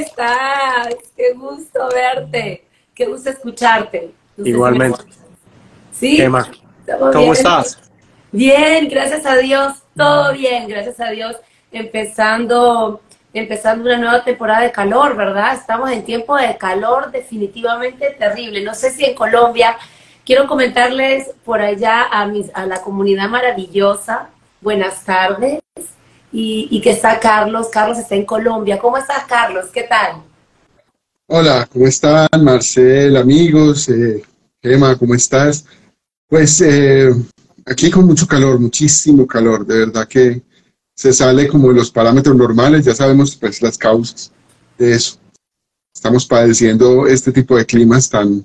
¿cómo estás? Qué gusto verte, qué gusto escucharte. Igualmente. ¿Sí? ¿Qué más? ¿Cómo estás? Bien, gracias a Dios, todo bien, gracias a Dios. Empezando, empezando una nueva temporada de calor, ¿verdad? Estamos en tiempo de calor definitivamente terrible. No sé si en Colombia, quiero comentarles por allá a, mis, a la comunidad maravillosa, buenas tardes, y, que está Carlos. Carlos está en Colombia. ¿Cómo estás, Carlos? ¿Qué tal? Hola, ¿cómo están, Marcel, amigos? Eh, Emma, ¿cómo estás? Pues eh, aquí con mucho calor, muchísimo calor, de verdad que se sale como de los parámetros normales, ya sabemos pues las causas de eso. Estamos padeciendo este tipo de climas tan,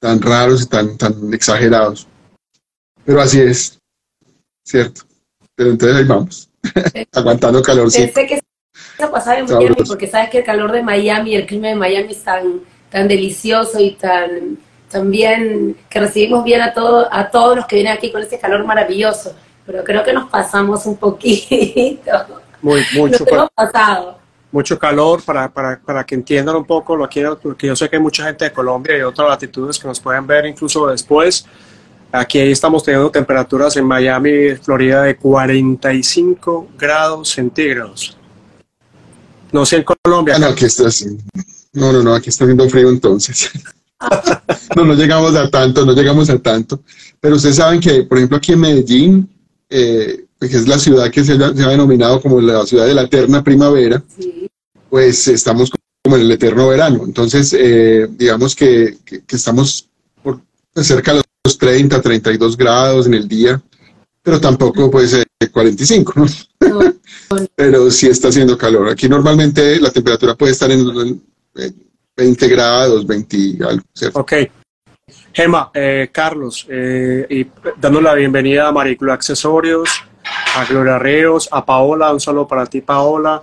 tan raros y tan, tan exagerados. Pero así es, ¿cierto? Pero entonces ahí vamos, aguantando calor. Pensé que eso pasaba en Miami, porque sabes que el calor de Miami, el clima de Miami es tan, tan delicioso y tan también que recibimos bien a, todo, a todos los que vienen aquí con ese calor maravilloso, pero creo que nos pasamos un poquito. Muy, mucho. Nos pasado. Mucho calor para, para, para, que entiendan un poco lo que porque yo sé que hay mucha gente de Colombia y otras latitudes que nos pueden ver incluso después. Aquí estamos teniendo temperaturas en Miami, Florida, de 45 grados centígrados. No sé en Colombia. Ah, no, aquí está así. No, no, no, aquí está haciendo frío entonces. no, no llegamos a tanto, no llegamos a tanto. Pero ustedes saben que, por ejemplo, aquí en Medellín, eh, que es la ciudad que se ha, denominado como la ciudad de la eterna primavera, pues estamos como en el eterno verano. Entonces, eh, digamos que, estamos por cerca de los 30, 32 grados en el día, pero tampoco puede ser 45, ¿no? pero sí está haciendo calor. Aquí normalmente la temperatura puede estar en, 20 grados, 20 algo, ¿cierto? Ok. Gema, eh, Carlos, eh, y dando la bienvenida a Mariclo Accesorios, a Gloria Ríos, a Paola, un saludo para ti, Paola,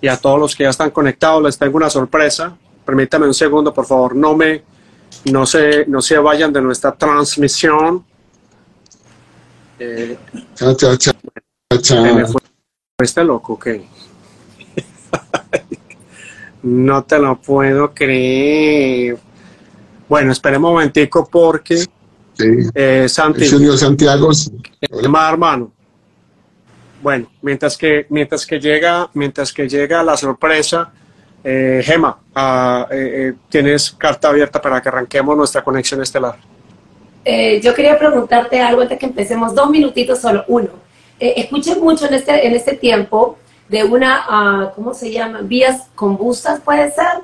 y a todos los que ya están conectados. Les tengo una sorpresa. Permítame un segundo, por favor, no me, no se, no se vayan de nuestra transmisión. Eh, chao, chao, chao. Fue, loco, ok. No te lo puedo creer. Bueno, esperemos un momentico porque sí. eh, Santi, Santiago. Más hermano. Bueno, mientras que mientras que llega mientras que llega la sorpresa, eh, Gema, ah, eh, eh, tienes carta abierta para que arranquemos nuestra conexión estelar. yo quería preguntarte algo antes que empecemos, dos minutitos solo, uno. escuché mucho en este en este tiempo de una, uh, ¿cómo se llama? Vías combustas, ¿puede ser?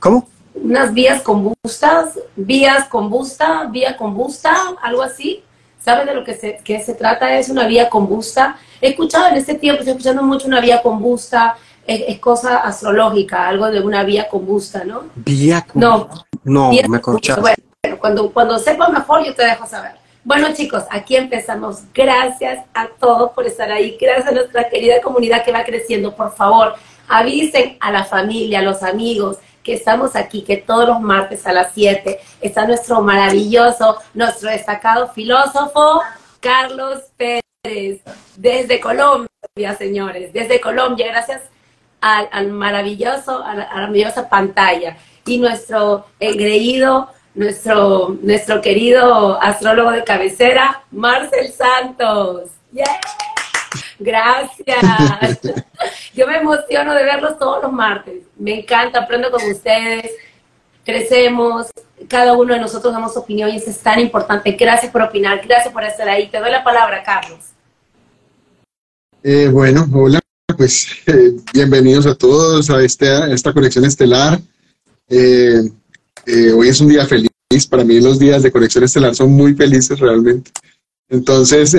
¿Cómo? Unas vías combustas, vías combusta, vía combusta, algo así. ¿Sabes de lo que se, que se trata? Es una vía combusta. He escuchado en este tiempo, estoy escuchando mucho una vía combusta, es, cosa astrológica, algo de una vía combusta, ¿no? Vía combusta. No, no me corchaste. Bueno, cuando, cuando sepa mejor yo te dejo saber. Bueno chicos, aquí empezamos. Gracias a todos por estar ahí. Gracias a nuestra querida comunidad que va creciendo. Por favor, avisen a la familia, a los amigos que estamos aquí, que todos los martes a las 7 está nuestro maravilloso, nuestro destacado filósofo, Carlos Pérez, desde Colombia, señores, desde Colombia, gracias al, maravilloso, a la, maravillosa pantalla. Y nuestro engreído nuestro, nuestro querido astrólogo de cabecera, Marcel Santos. Gracias. Yo me emociono de verlos todos los martes. Me encanta, aprendo con ustedes, crecemos, cada uno de nosotros damos opinión y eso es tan importante. Gracias por opinar, gracias por estar ahí. Te doy la palabra, Carlos. Eh, bueno, hola, pues eh, bienvenidos a todos a, este, esta conexión estelar. Eh, eh, hoy es un día feliz. Para mí los días de conexión estelar son muy felices realmente. Entonces,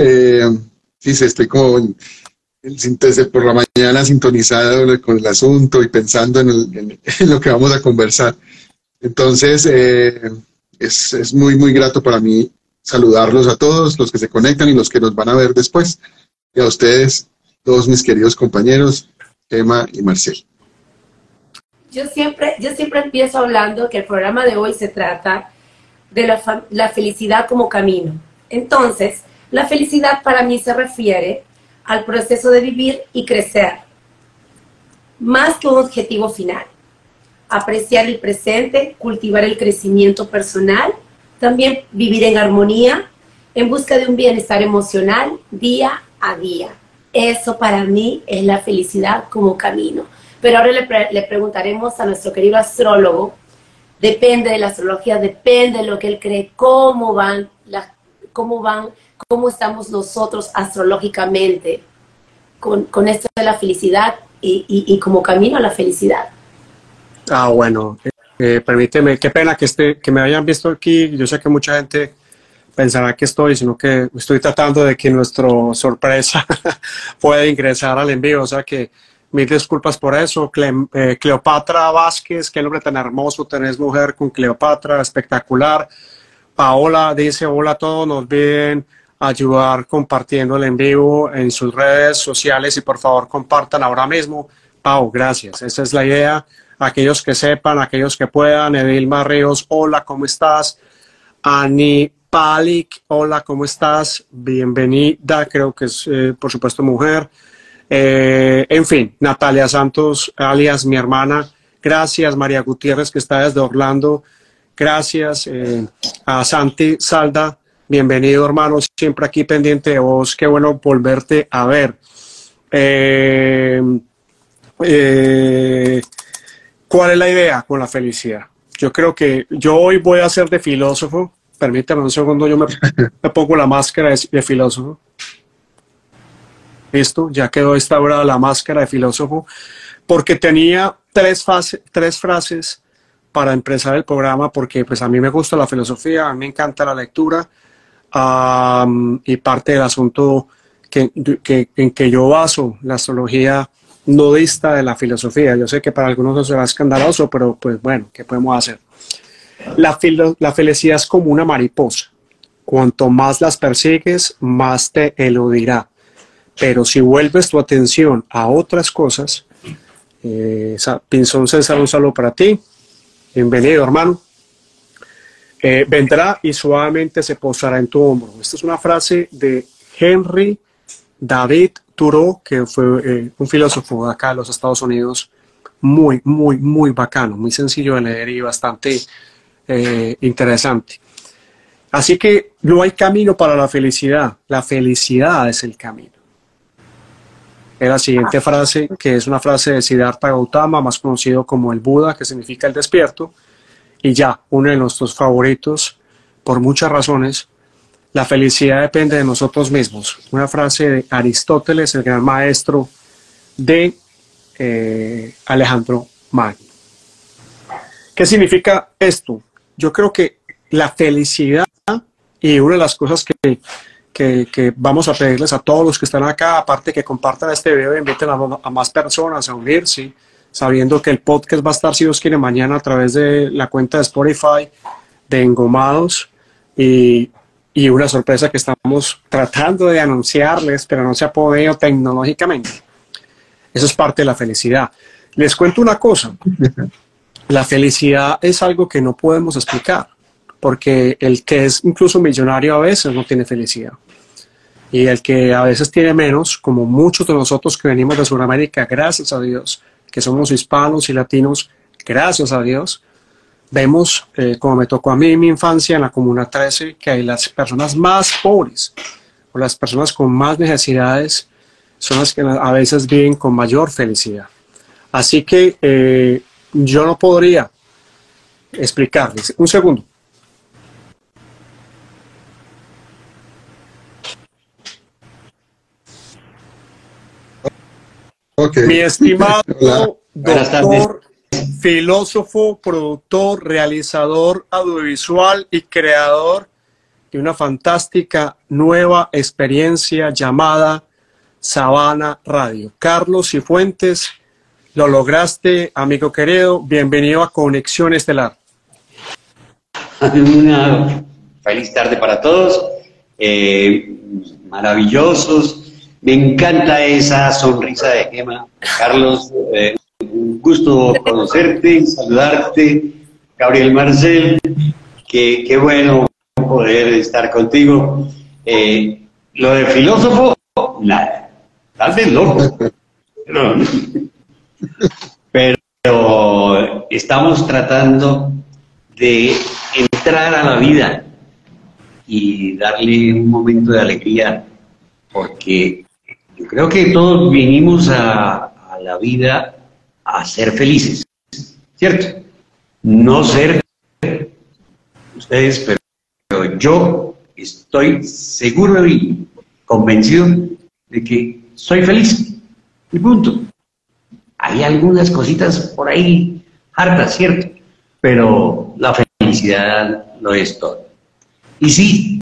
sí, estoy como por la mañana sintonizado con el asunto y pensando en, lo que vamos a conversar. Entonces, es, es, muy, muy grato para mí saludarlos a todos, los que se conectan y los que nos van a ver después. Y a ustedes, todos mis queridos compañeros, Emma y Marcel yo siempre, yo siempre empiezo hablando que el programa de hoy se trata de la, la felicidad como camino. Entonces, la felicidad para mí se refiere al proceso de vivir y crecer, más que un objetivo final. apreciar el presente, cultivar el crecimiento personal, también vivir en armonía, en busca de un bienestar emocional día a día. Eso para mí es la felicidad como camino. Pero ahora le, preguntaremos a nuestro querido astrólogo, depende de la astrología, depende de lo que él cree, cómo van, cómo van, cómo estamos nosotros astrológicamente con, con esto de la felicidad y, y, como camino a la felicidad. Ah, bueno, eh, permíteme, qué pena que, esté, que me hayan visto aquí. Yo sé que mucha gente pensará que estoy, sino que estoy tratando de que nuestra sorpresa pueda ingresar al envío. O sea que mil disculpas por eso. Eh, Cleopatra Vázquez, qué nombre tan hermoso tenés, mujer con Cleopatra, espectacular. Paola dice, hola a todos, nos olviden ayudar compartiendo el en vivo en sus redes sociales y por favor compartan ahora mismo. Pau, gracias. Esa es la idea. Aquellos que sepan, aquellos que puedan. Edilma Ríos, hola, ¿cómo estás? Ani Palik, hola, ¿cómo estás? Bienvenida, creo que es, eh, por supuesto, mujer. Eh, en fin, Natalia Santos, alias mi hermana. Gracias, María Gutiérrez, que está desde Orlando. Gracias eh, a Santi Salda. Bienvenido, hermano, siempre aquí pendiente de vos. Qué bueno volverte a ver. ¿Cuál es la idea con la felicidad? Yo creo que yo hoy voy a ser de filósofo Permítame un segundo, yo me, pongo la máscara de, filósofo. Listo, ya quedó instaurada la máscara de filósofo, porque tenía tres, tres frases para empezar el programa, porque pues a mí me gusta la filosofía, a mí me encanta la lectura, y parte del asunto que, en que yo baso la astrología no dista de la filosofía. Yo sé que para algunos eso será escandaloso, pero pues bueno, ¿qué podemos hacer? La, felicidad es como una mariposa. Cuanto más las persigues, más te eludirá. Pero si vuelves tu atención a otras cosas, eh, Pinzón César, un saludo para ti. Bienvenido, hermano. Eh, vendrá y suavemente se posará en tu hombro. Esta es una frase de Henry David Thoreau, que fue eh, un filósofo de acá de los Estados Unidos, muy, muy, muy bacano, muy sencillo de leer y bastante eh, interesante. Así que no hay camino para la felicidad, la felicidad es el camino. Es la siguiente frase, que es una frase de Siddhartha Gautama, más conocido como el Buda, que significa el despierto, y ya, uno de nuestros favoritos, por muchas razones, la felicidad depende de nosotros mismos. Una frase de Aristóteles, el gran maestro de eh, Alejandro Magno. ¿Qué significa esto? Yo creo que la felicidad y una de las cosas que, que, vamos a pedirles a todos los que están acá, aparte que compartan este video e inviten a, más personas a unirse, sabiendo que el podcast va a estar, si Dios quiere, mañana a través de la cuenta de Spotify de Engomados y, y una sorpresa que estamos tratando de anunciarles, pero no se ha podido tecnológicamente. Eso es parte de la felicidad. Les cuento una cosa. La felicidad es algo que no podemos explicar, porque el que es incluso millonario a veces no tiene felicidad. Y el que a veces tiene menos, como muchos de nosotros que venimos de Sudamérica, gracias a Dios, que somos hispanos y latinos, gracias a Dios, vemos, eh, como me tocó a mí en mi infancia en la Comuna 13, que hay las personas más pobres o las personas con más necesidades son las que a veces viven con mayor felicidad. Así que eh, yo no podría explicarles. Un segundo. Mi estimado doctor, filósofo, productor, realizador audiovisual y creador de una fantástica nueva experiencia llamada Sabana Radio. Carlos Cifuentes, lo lograste, amigo querido. Bienvenido a Conexión Estelar. Una feliz tarde para todos. Eh, maravillosos. Me encanta esa sonrisa de Gema. Carlos, eh, un gusto conocerte, saludarte. Gabriel Marcel, qué, qué bueno poder estar contigo. Eh, lo de filósofo, nada. Tal vez loco. Pero estamos tratando de entrar a la vida y darle un momento de alegría, porque yo creo que todos vinimos a, la vida a ser felices, ¿cierto? No ser ustedes, pero yo estoy seguro y convencido de que soy feliz. Y punto. Hay algunas cositas por ahí hartas, ¿cierto? Pero la felicidad lo es todo. Y sí,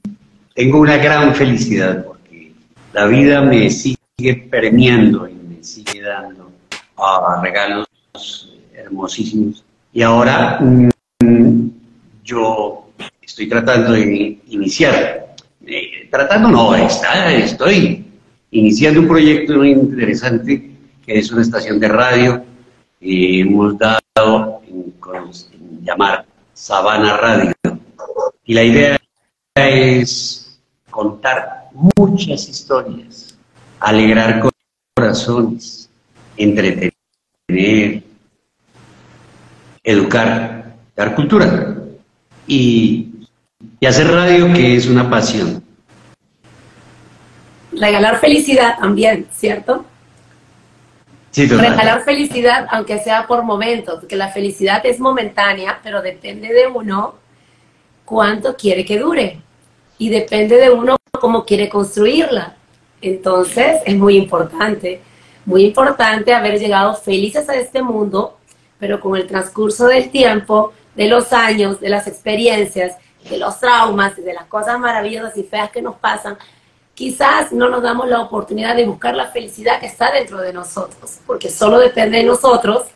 tengo una gran felicidad porque la vida me sigue premiando y me sigue dando ah, regalos hermosísimos. Y ahora mm, yo estoy tratando de iniciar, eh, tratando no, está, estoy iniciando un proyecto muy interesante que es una estación de radio y hemos dado en, llamar Sabana Radio. Y la idea es contar muchas historias, alegrar corazones, entretener, educar, dar cultura y, y hacer radio que es una pasión. Regalar felicidad también, ¿cierto? Regalar felicidad, aunque sea por momentos, porque la felicidad es momentánea, pero depende de uno cuánto quiere que dure. Y depende de uno cómo quiere construirla. Entonces, es muy importante, muy importante haber llegado felices a este mundo, pero con el transcurso del tiempo, de los años, de las experiencias, de los traumas de las cosas maravillosas y feas que nos pasan, quizás no nos damos la oportunidad de buscar la felicidad que está dentro de nosotros, porque solo depende de nosotros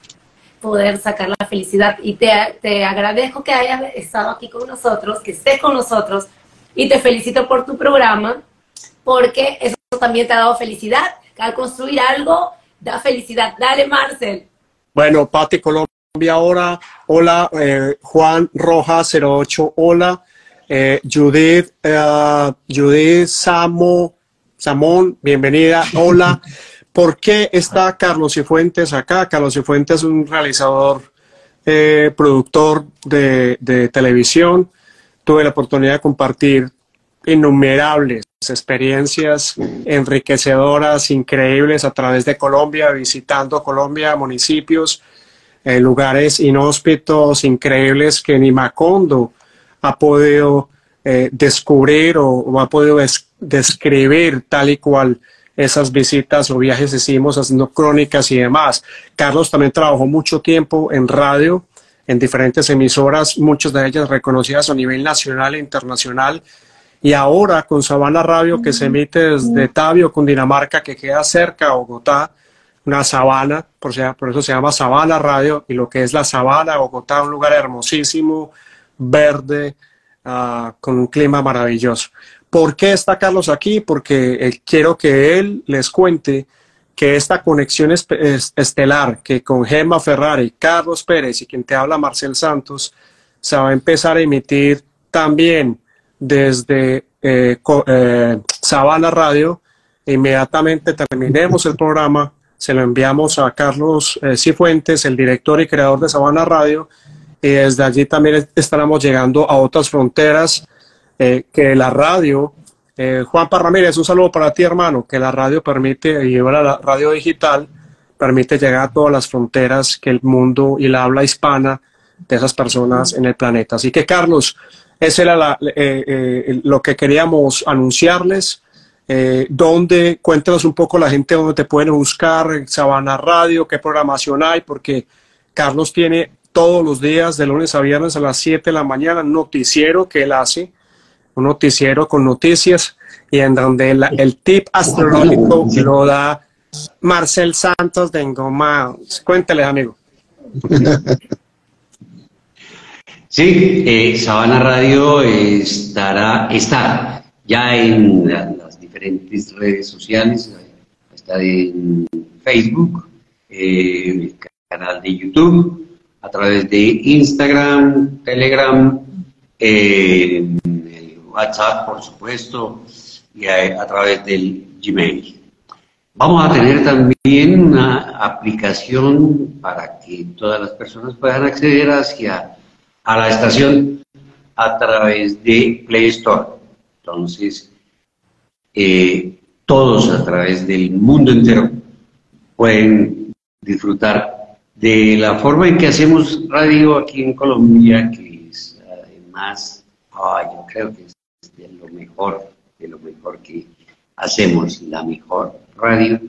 poder sacar la felicidad. Y te, te agradezco que hayas estado aquí con nosotros, que estés con nosotros, y te felicito por tu programa, porque eso también te ha dado felicidad, al construir algo da felicidad. Dale, Marcel. Bueno, Pati Colombia ahora, hola, eh, Juan Rojas 08, hola. Eh, Judith, uh, Judith Samo, Samón, bienvenida. Hola. ¿Por qué está Carlos Cifuentes acá? Carlos Cifuentes es un realizador, eh, productor de, televisión. Tuve la oportunidad de compartir innumerables experiencias enriquecedoras, increíbles a través de Colombia, visitando Colombia, municipios, eh, lugares inhóspitos, increíbles que ni Macondo ha podido eh, descubrir o, ha podido describir tal y cual esas visitas o viajes hicimos haciendo crónicas y demás. Carlos también trabajó mucho tiempo en radio, en diferentes emisoras, muchas de ellas reconocidas a nivel nacional e internacional. Y ahora con Sabana Radio, que se emite desde Tabio, Cundinamarca, que queda cerca de Bogotá, una sabana, por, por eso se llama Sabana Radio, y lo que es la sabana, Bogotá, un lugar hermosísimo, verde, ah, con un clima maravilloso. ¿Por qué está Carlos aquí? Porque eh, quiero que él les cuente que esta conexión estelar, que con Gemma Ferrari, Carlos Pérez y quien te habla Marcel Santos, se va a empezar a emitir también desde eh, eh, Sabana Radio. Inmediatamente terminemos el programa, se lo enviamos a Carlos Cifuentes, el director y creador de Sabana Radio, y desde allí también estaremos llegando a otras fronteras eh, que la radio, eh, Juan Parramírez, un saludo para ti hermano, que la radio permite, y la radio digital, permite llegar a todas las fronteras que el mundo y la habla hispana de esas personas en el planeta. Así que Carlos, ese era eh, lo que queríamos anunciarles. Eh, donde cuéntanos un poco la gente dónde te pueden buscar, Sabana Radio, qué programación hay, porque Carlos tiene todos los días, de lunes a viernes a las 7 de la mañana, noticiero que él hace, un noticiero con noticias y en donde el tip astronómico lo da Marcel Santos de Engoma. Cuéntale, amigo. Sí, eh, Sabana Radio estará, está ya en las diferentes redes sociales, está en Facebook, eh, el canal de YouTube, a través de Instagram, Telegram, eh, el WhatsApp, por supuesto, y a, través del Gmail. Vamos a tener también una aplicación para que todas las personas puedan acceder hacia a la estación a través de Play Store. Entonces, eh, todos a través del mundo entero pueden disfrutar de la forma en que hacemos radio aquí en Colombia, que es además, yo creo que es de lo mejor, de lo mejor que hacemos, la mejor radio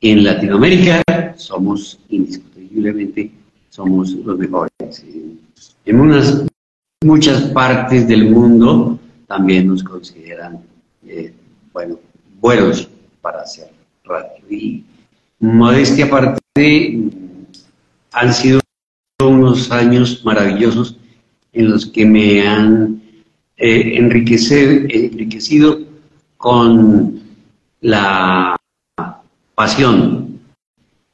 en Latinoamérica, somos indiscutiblemente, somos los mejores. En unas muchas partes del mundo también nos consideran, eh, bueno, buenos para hacer radio. Y modestia aparte, han sido unos años maravillosos en los que me han eh, enriquecido con la pasión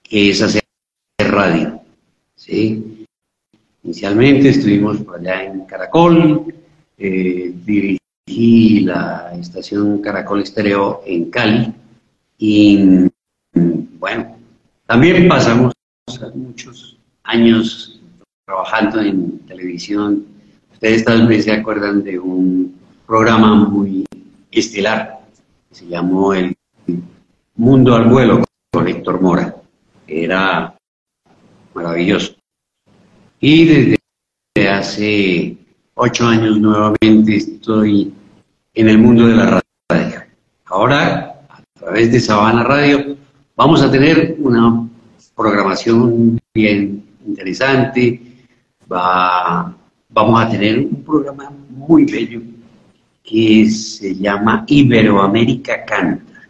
que es hacer radio. ¿sí? Inicialmente estuvimos allá en Caracol, eh, dirigí la estación Caracol Estéreo en Cali y bueno, también pasamos muchos años trabajando en televisión. Ustedes tal vez se acuerdan de un programa muy estelar que se llamó El Mundo al Vuelo con Héctor Mora, era maravilloso. Y desde hace ocho años nuevamente estoy en el mundo de la radio. Ahora, a través de Sabana Radio, vamos a tener una programación bien interesante. Va, vamos a tener un programa muy bello que se llama Iberoamérica Canta,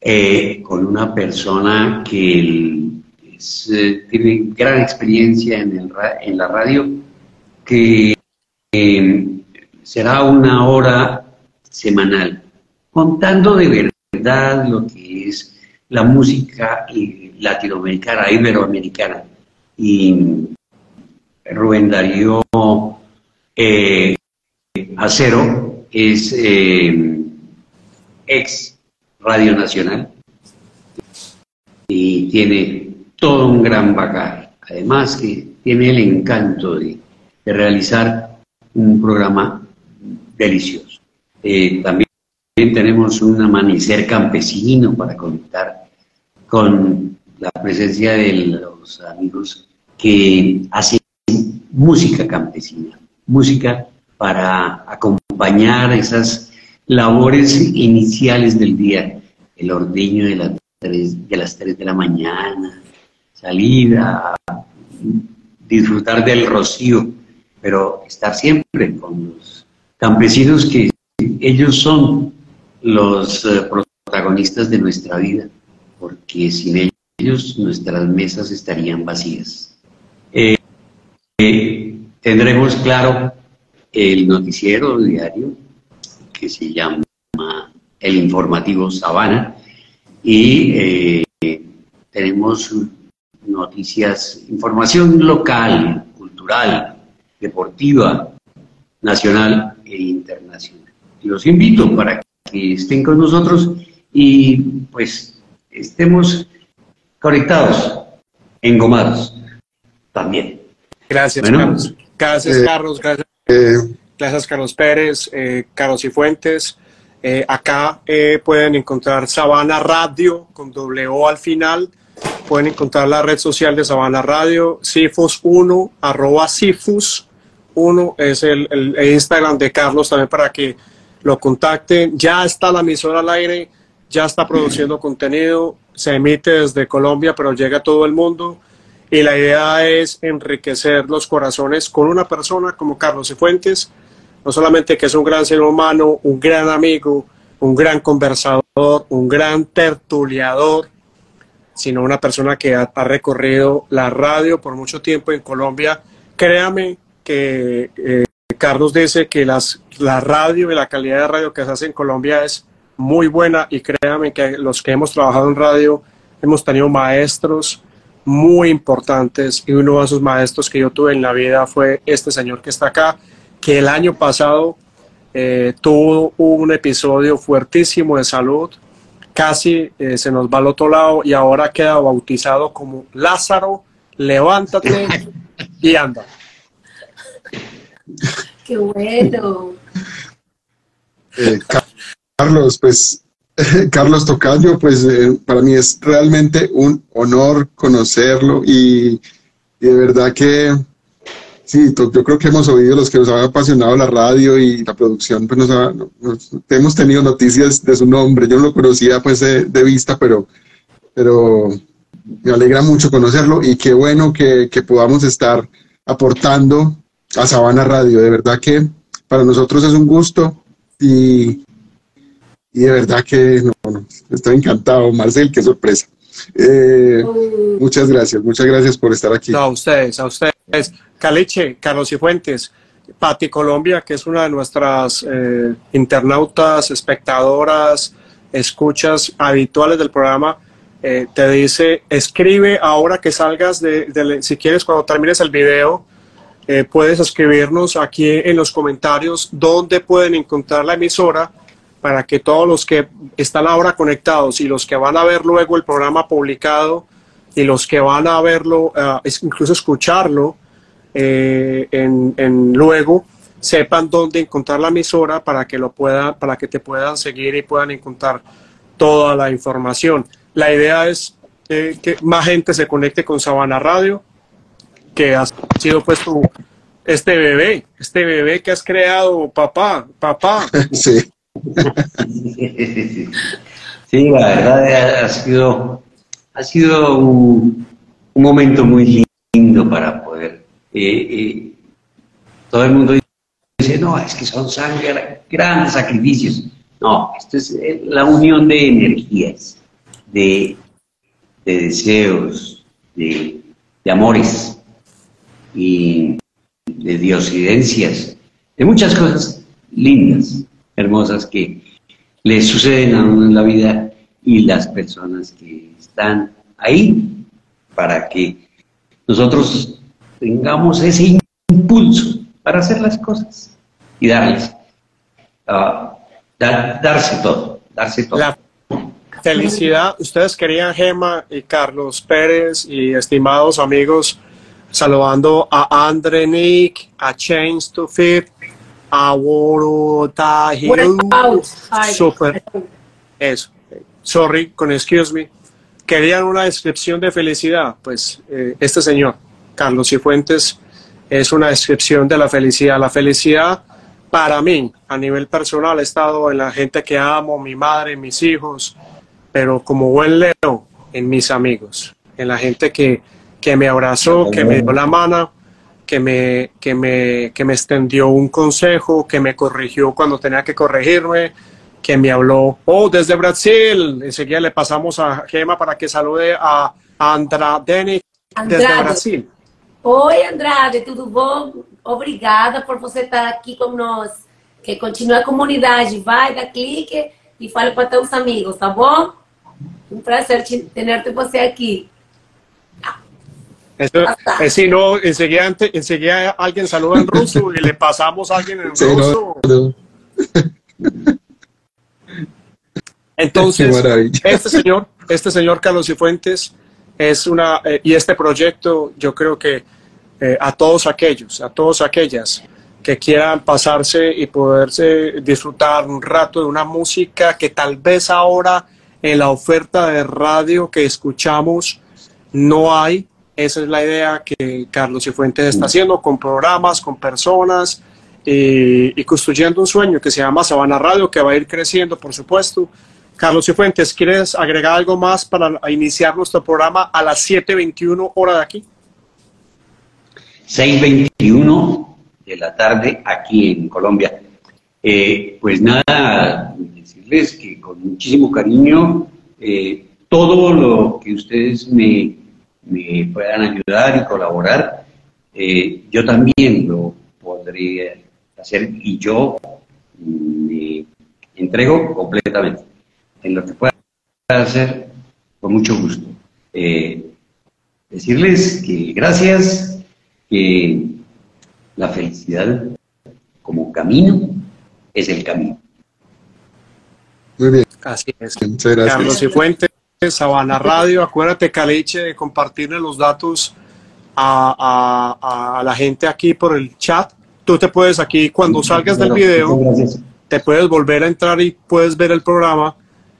eh, con una persona que eh, tiene gran experiencia en, el, en la radio, que eh, será una hora semanal, contando de verdad lo que es la música latinoamericana, iberoamericana. Y Rubén Darío eh, Acero es eh, ex Radio Nacional y tiene todo un gran bagaje. Además que tiene el encanto de, realizar un programa delicioso. Eh, también tenemos un amanecer campesino para conectar con la presencia de los amigos que hacen música campesina, música para acompañar esas labores iniciales del día, el ordeño de, las 3, de las 3 de la mañana, salir a disfrutar del rocío, pero estar siempre con los campesinos que ellos son los eh, protagonistas de nuestra vida, porque sin ellos nuestras mesas estarían vacías. Eh, eh, tendremos claro el noticiero diario que se llama el informativo Sabana y tenemos noticias, información local, cultural, deportiva, nacional e internacional. Y los invito para que estén con nosotros y pues estemos conectados, engomados también. Gracias, Carlos. Gracias, eh, Carlos. Gracias eh, gracias, Carlos Pérez, eh, Carlos y Fuentes. Eh, acá pueden encontrar Sabana Radio con doble O al final. Pueden encontrar la red social de Sabana Radio, Cifus1, arroba Cifus1 es el, el, Instagram de Carlos también para que lo contacten. Ya está la emisora al aire, ya está produciendo contenido, se emite desde Colombia, pero llega a todo el mundo y la idea es enriquecer los corazones con una persona como Carlos Cifuentes, no solamente que es un gran ser humano, un gran amigo, un gran conversador, un gran tertuliador, sino una persona que ha, recorrido la radio por mucho tiempo en Colombia. Créame que eh, Carlos dice que las, la radio y la calidad de radio que se hace en Colombia es muy buena y créame que los que hemos trabajado en radio hemos tenido maestros, muy importantes y uno de esos maestros que yo tuve en la vida fue este señor que está acá, que el año pasado eh, tuvo un episodio fuertísimo de salud, casi eh, se nos va al otro lado y ahora queda bautizado como Lázaro, levántate y anda. Qué bueno. Eh, Carlos, pues Carlos Tocayo, pues eh, para mí es realmente un honor conocerlo y, de verdad que sí, yo creo que hemos oído los que nos han apasionado la radio y la producción, pues nos, hemos tenido noticias de su nombre, yo no lo conocía pues de, vista, pero, pero me alegra mucho conocerlo y qué bueno que podamos estar aportando a Sabana Radio, de verdad que para nosotros es un gusto y y de verdad que no, estoy encantado, Marcel, qué sorpresa. Eh, muchas gracias, muchas gracias por estar aquí. a ustedes, a ustedes. Caliche, Carlos y Fuentes, Pati Colombia, que es una de nuestras eh, internautas, espectadoras, escuchas habituales del programa, eh, te dice, escribe ahora que salgas de, si quieres, cuando termines el video, puedes escribirnos aquí en los comentarios dónde pueden encontrar la emisora para que todos los que están ahora conectados y los que van a ver luego el programa publicado y los que van a verlo, uh, incluso escucharlo eh, en, luego, sepan dónde encontrar la emisora para que lo puedan, para que te puedan seguir y puedan encontrar toda la información. La idea es eh, que más gente se conecte con Sabana Radio, que ha sido pues tu, este bebé, este bebé que has creado, papá, papá. Sí. Sí, la verdad ha sido, ha sido un, momento muy lindo para poder. Eh, eh, todo el mundo dice, no, es que son sangre, grandes sacrificios. No, esto es eh, la unión de energías, de, deseos, de, de amores y de diosidencias, de muchas cosas lindas hermosas que le suceden a uno en la vida y las personas que están ahí para que nosotros tengamos ese impulso para hacer las cosas y darles, uh, darse todo, darse todo. Felicidad, ustedes querían Gema y Carlos Pérez y estimados amigos, saludando a Andre Nick, a Change to Fit, Super. Eso. Sorry, con excuse me. Querían una descripción de felicidad. Pues eh, este señor, Carlos Cifuentes, es una descripción de la felicidad. La felicidad para mí, a nivel personal, he estado en la gente que amo, mi madre, mis hijos, pero como buen leo, en mis amigos, en la gente que, que me abrazó, que me dio la mano que me, que me, que me extendió un consejo, que me corrigió cuando tenía que corregirme, que me habló, oh, desde Brasil. Enseguida le pasamos a Gema para que salude a Andrade desde Brasil. Oi, Andrade, tudo bom? Obrigada por você estar aqui com nós. Que continue a comunidade. Vai, dá clique e fale para teus amigos, tá bom? Um prazer ter você aqui. Eso, eh, si no, enseguida, enseguida alguien saluda en ruso y le pasamos a alguien en ruso. Entonces, este señor, este señor Carlos Cifuentes es una, eh, y este proyecto, yo creo que eh, a todos aquellos, a todas aquellas que quieran pasarse y poderse disfrutar un rato de una música que tal vez ahora en la oferta de radio que escuchamos no hay, esa es la idea que Carlos Cifuentes está haciendo con programas, con personas y, construyendo un sueño que se llama Sabana Radio, que va a ir creciendo, por supuesto. Carlos Cifuentes, ¿quieres agregar algo más para iniciar nuestro programa a las 7.21 hora de aquí? 6.21 de la tarde aquí en Colombia. Eh, pues nada, decirles que con muchísimo cariño, eh, todo lo que ustedes me me puedan ayudar y colaborar, eh, yo también lo podría hacer y yo me entrego completamente en lo que pueda hacer con mucho gusto. Eh, decirles que gracias, que la felicidad como camino es el camino. Muy bien. Así es. Muchas gracias. Carlos Cifuentes, Sabana Radio. Acuérdate, Caliche, de compartirle los datos a, a- a la gente aquí por el chat. Tú te puedes aquí, cuando salgas del video, te puedes volver a entrar y puedes ver el programa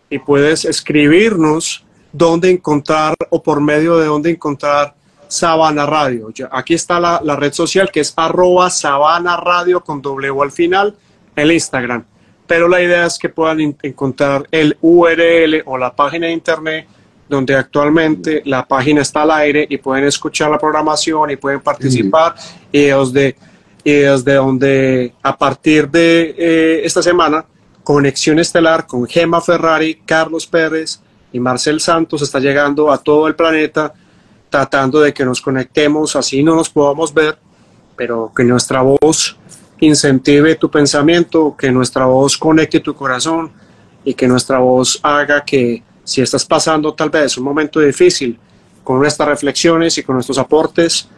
y puedes escribirnos dónde encontrar o por medio de dónde encontrar Sabana Radio. Aquí está la, la red social que es arroba Sabana Radio con W al final, el Instagram. Pero la idea es que puedan encontrar el URL o la página de internet donde actualmente la página está al aire y pueden escuchar la programación y pueden participar. Y desde, y desde donde a partir de eh, esta semana Conexión Estelar con Gema Ferrari, Carlos Pérez y Marcel Santos está llegando a todo el planeta tratando de que nos conectemos, así no nos podamos ver, pero que nuestra voz incentive tu pensamiento, que nuestra voz conecte tu corazón y que nuestra voz haga que si estás pasando tal vez un momento difícil, con nuestras reflexiones y con nuestros aportes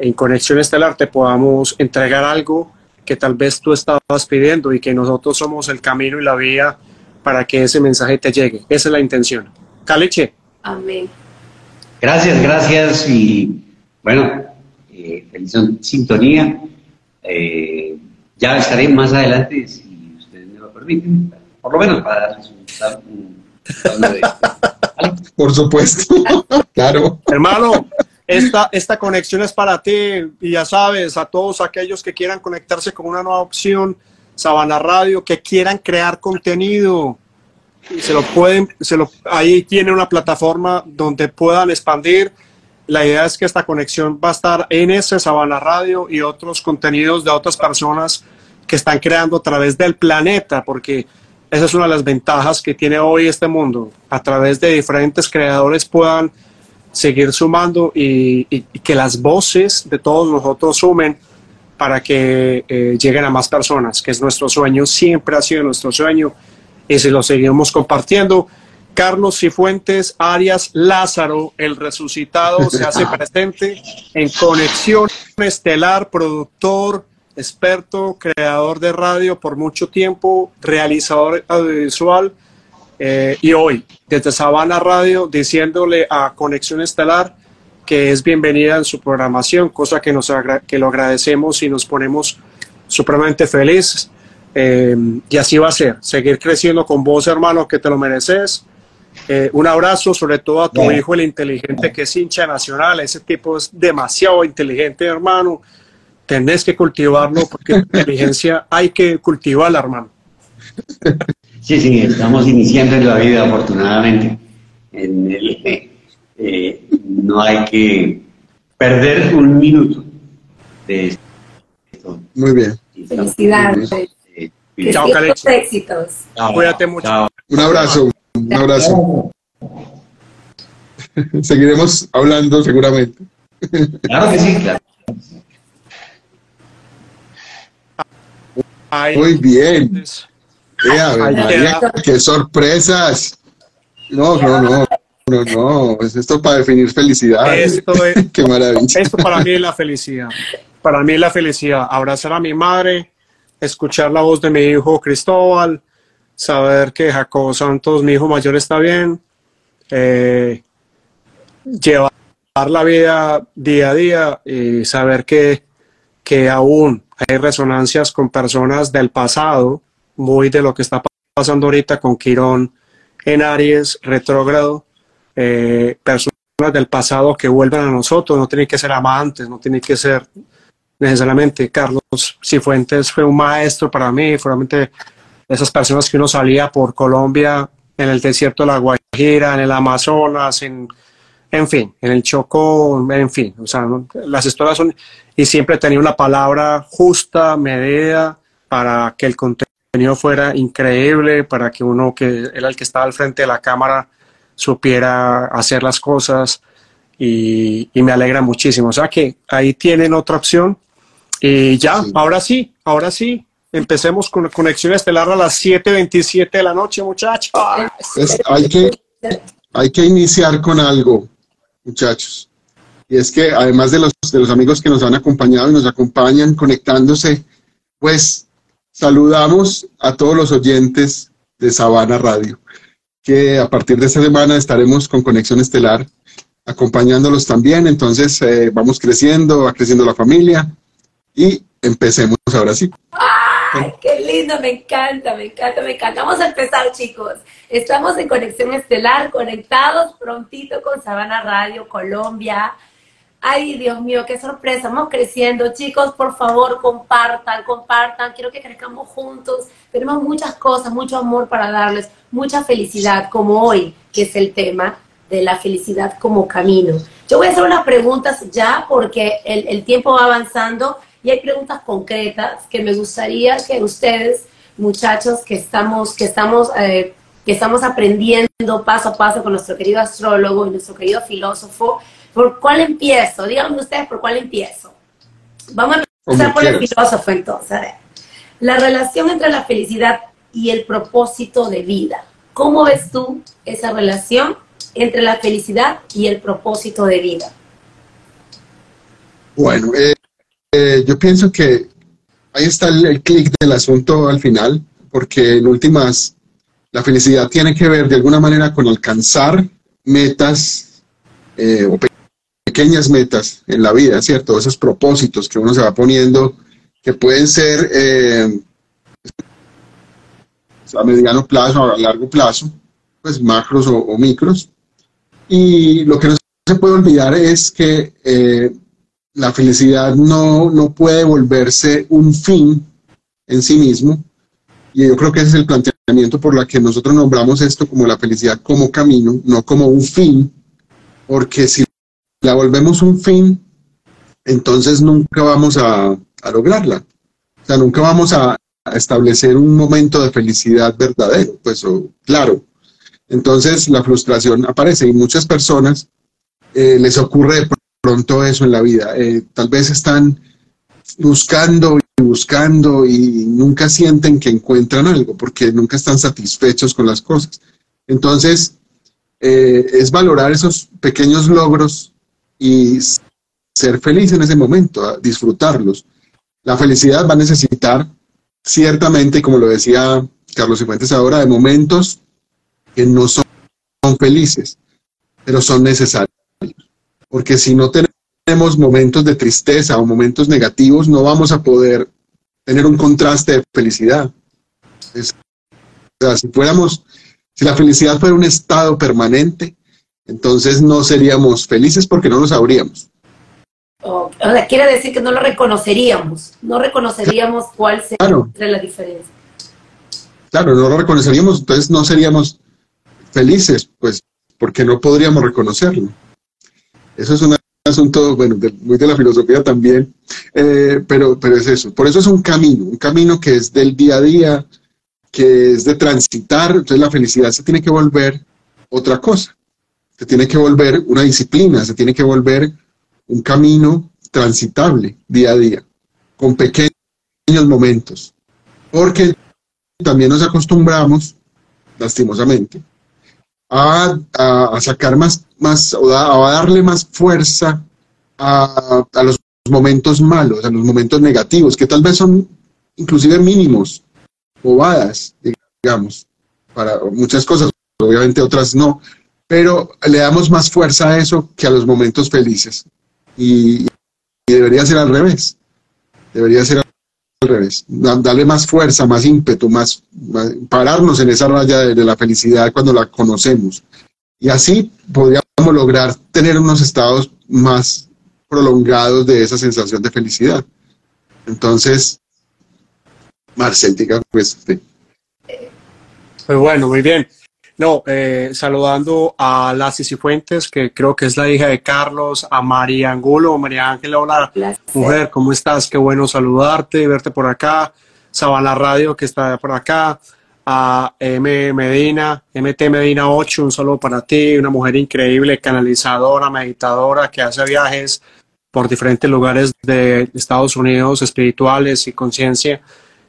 en Conexión Estelar te podamos entregar algo que tal vez tú estabas pidiendo y que nosotros somos el camino y la vía para que ese mensaje te llegue. Esa es la intención. Caliche. Amén. Gracias, gracias y bueno, eh, feliz sintonía. Eh, ya estaré más adelante, si ustedes me lo permiten, por lo menos para darles un, un, un de ¿Vale? Por supuesto, claro. Hermano, esta, esta conexión es para ti y ya sabes, a todos aquellos que quieran conectarse con una nueva opción, Sabana Radio, que quieran crear contenido, y se lo pueden, se lo, ahí tiene una plataforma donde puedan expandir. La idea es que esta conexión va a estar en ese Sabana Radio y otros contenidos de otras personas que están creando a través del planeta, porque esa es una de las ventajas que tiene hoy este mundo. A través de diferentes creadores puedan seguir sumando y, que las voces de todos nosotros sumen para que eh, lleguen a más personas, que es nuestro sueño, siempre ha sido nuestro sueño y si lo seguimos compartiendo. Carlos Cifuentes Arias Lázaro, el resucitado, se hace presente en Conexión Estelar, productor, experto, creador de radio por mucho tiempo, realizador audiovisual, eh, y hoy, desde Sabana Radio, diciéndole a Conexión Estelar que es bienvenida en su programación, cosa que, nos que lo agradecemos y nos ponemos supremamente felices. Eh, y así va a ser, seguir creciendo con vos, hermano, que te lo mereces. Eh, un abrazo, sobre todo a tu hijo, el inteligente, que es hincha nacional. Ese tipo es demasiado inteligente, hermano. Tenés que cultivarlo porque la inteligencia hay que cultivarla, hermano. Sí, sí, estamos iniciando en la vida, afortunadamente. En el, eh, no hay que perder un minuto de esto. Muy bien. Felicidades. Eh, Chao, éxitos. chao, Cuídate mucho. chao. Un abrazo, un abrazo. Seguiremos hablando seguramente. Claro que sí, claro. Muy bien. Ea, María, qué sorpresas. No, no, no, no, no. Es esto para definir felicidad. Esto es, Qué maravilla. Esto para mí es la felicidad. Para mí es la felicidad. Abrazar a mi madre, escuchar la voz de mi hijo Cristóbal, saber que Jacobo Santos, mi hijo mayor, está bien, eh, llevar la vida día a día y saber que, que aún hay resonancias con personas del pasado, muy de lo que está pasando ahorita con Quirón en Aries, retrógrado, eh, personas del pasado que vuelven a nosotros, no tienen que ser amantes, no tienen que ser necesariamente. Carlos Cifuentes fue un maestro para mí, fue realmente esas personas que uno salía por Colombia, en el desierto de la Guajira, en el Amazonas, en, en fin, en el Chocó, en fin, o sea, ¿no? las historias son, y siempre tenía una palabra justa, medida, para que el contenido fuera increíble, para que uno que era el que estaba al frente de la cámara supiera hacer las cosas y, y me alegra muchísimo. O sea que ahí tienen otra opción y ya, Sí. ahora sí, ahora sí. Empecemos con Conexión Estelar a las 7.27 de la noche, muchachos. Hay, que, hay que iniciar con algo, muchachos. Y es que además de los, de los amigos que nos han acompañado y nos acompañan conectándose, pues saludamos a todos los oyentes de Sabana Radio. que a partir de esta semana estaremos con Conexión Estelar acompañándolos también. Entonces eh, vamos creciendo, va creciendo la familia y empecemos ahora sí. ¡Ay, qué lindo! Me encanta, me encanta, me encanta. Vamos a empezar, chicos. Estamos en Conexión Estelar, conectados prontito con Sabana Radio Colombia. Ay, Dios mío, qué sorpresa. Vamos creciendo. Chicos, por favor, compartan, compartan. Quiero que crezcamos juntos. Tenemos muchas cosas, mucho amor para darles, mucha felicidad, como hoy, que es el tema de la felicidad como camino. Yo voy a hacer unas preguntas ya porque el, el tiempo va avanzando y hay preguntas concretas que me gustaría que ustedes, muchachos, que estamos, que estamos, eh, que estamos aprendiendo paso a paso con nuestro querido astrólogo y nuestro querido filósofo, ¿por cuál empiezo? Díganme ustedes por cuál empiezo. Vamos a empezar por el filósofo entonces. A ver. La relación entre la felicidad y el propósito de vida. ¿Cómo ves tú esa relación entre la felicidad y el propósito de vida? Bueno, eh, eh, yo pienso que ahí está el, el clic del asunto al final, porque en últimas, la felicidad tiene que ver de alguna manera con alcanzar metas eh, o pe pequeñas metas en la vida, ¿cierto? Esos propósitos que uno se va poniendo, que pueden ser eh, a mediano plazo, a largo plazo, pues macros o, o micros. Y lo que no se puede olvidar es que eh, la felicidad no, no puede volverse un fin en sí mismo. Y yo creo que ese es el planteamiento por la que nosotros nombramos esto como la felicidad como camino, no como un fin, porque si la volvemos un fin, entonces nunca vamos a, a lograrla. O sea, nunca vamos a, establecer un momento de felicidad verdadero, pues claro. Entonces la frustración aparece y muchas personas eh, les ocurre pronto eso en la vida. Eh, tal vez están buscando y buscando y nunca sienten que encuentran algo porque nunca están satisfechos con las cosas. Entonces, eh, es valorar esos pequeños logros y ser feliz en ese momento, disfrutarlos. La felicidad va a necesitar, ciertamente, como lo decía Carlos Cifuentes ahora, de momentos que no son, felices, pero son necesarios porque si no tenemos momentos de tristeza o momentos negativos, no vamos a poder tener un contraste de felicidad. Es, o sea, si fuéramos, si la felicidad fuera un estado permanente, entonces no seríamos felices porque no lo sabríamos. Oh, o sea, quiere decir que no lo reconoceríamos, no reconoceríamos cuál sería claro. la diferencia. Claro, no lo reconoceríamos, entonces no seríamos felices, pues, porque no podríamos reconocerlo. Eso es un asunto, bueno, muy de la filosofía también, eh, pero, pero es eso. Por eso es un camino, un camino que es del día a día, que es de transitar. Entonces la felicidad se tiene que volver otra cosa. Se tiene que volver una disciplina, se tiene que volver un camino transitable día a día, con pequeños momentos. Porque también nos acostumbramos, lastimosamente, a, sacar más, más o a, a, darle más fuerza a, a los momentos malos, a los momentos negativos, que tal vez son inclusive mínimos, bobadas, digamos, para muchas cosas, obviamente otras no, pero le damos más fuerza a eso que a los momentos felices. Y, y debería ser al revés. Debería ser al revés. Darle más fuerza, más ímpetu, más, pararnos en esa raya de, de, la felicidad cuando la conocemos. Y así podríamos lograr tener unos estados más prolongados de esa sensación de felicidad. Entonces, Marcel, diga pues. Sí. Pues bueno, muy bien. No, eh, saludando a Lassi Cifuentes, que creo que es la hija de Carlos, a María Angulo, María Ángela, hola, mujer, ¿cómo estás? Qué bueno saludarte, verte por acá. Sabana Radio, que está por acá. A M. Medina, MT Medina 8, un saludo para ti, una mujer increíble, canalizadora, meditadora, que hace viajes por diferentes lugares de Estados Unidos, espirituales y conciencia,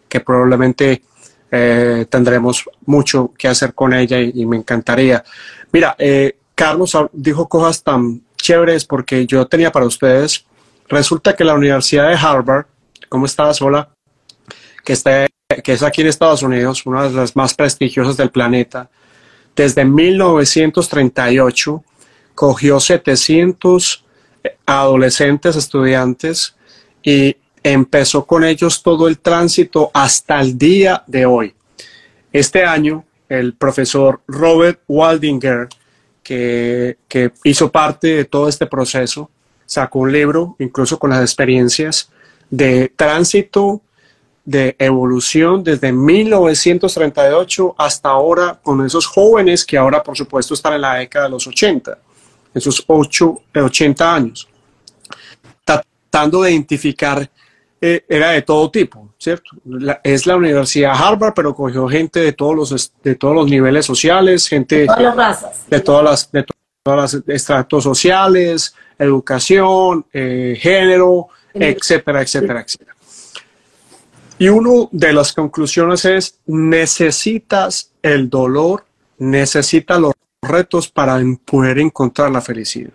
que probablemente eh, tendremos mucho que hacer con ella y, me encantaría. Mira, eh, Carlos dijo cosas tan chéveres porque yo tenía para ustedes, resulta que la Universidad de Harvard, ¿cómo estás? Hola, que, está, que es aquí en Estados Unidos, una de las más prestigiosas del planeta, desde 1938 cogió 700 adolescentes, estudiantes, y empezó con ellos todo el tránsito hasta el día de hoy. Este año, el profesor Robert Waldinger, que, que hizo parte de todo este proceso, sacó un libro, incluso con las experiencias de tránsito, de evolución desde 1938 hasta ahora con esos jóvenes que ahora por supuesto están en la década de los 80, esos 8, 80 años, tratando de identificar, eh, era de todo tipo, ¿cierto? es la Universidad Harvard, pero cogió gente de todos los, de todos los niveles sociales, gente de todas las razas, de todas las, de todas las estratos sociales, educación, eh, género, etcétera, etcétera, etcétera. Y una de las conclusiones es, necesitas el dolor, necesitas los retos para poder encontrar la felicidad.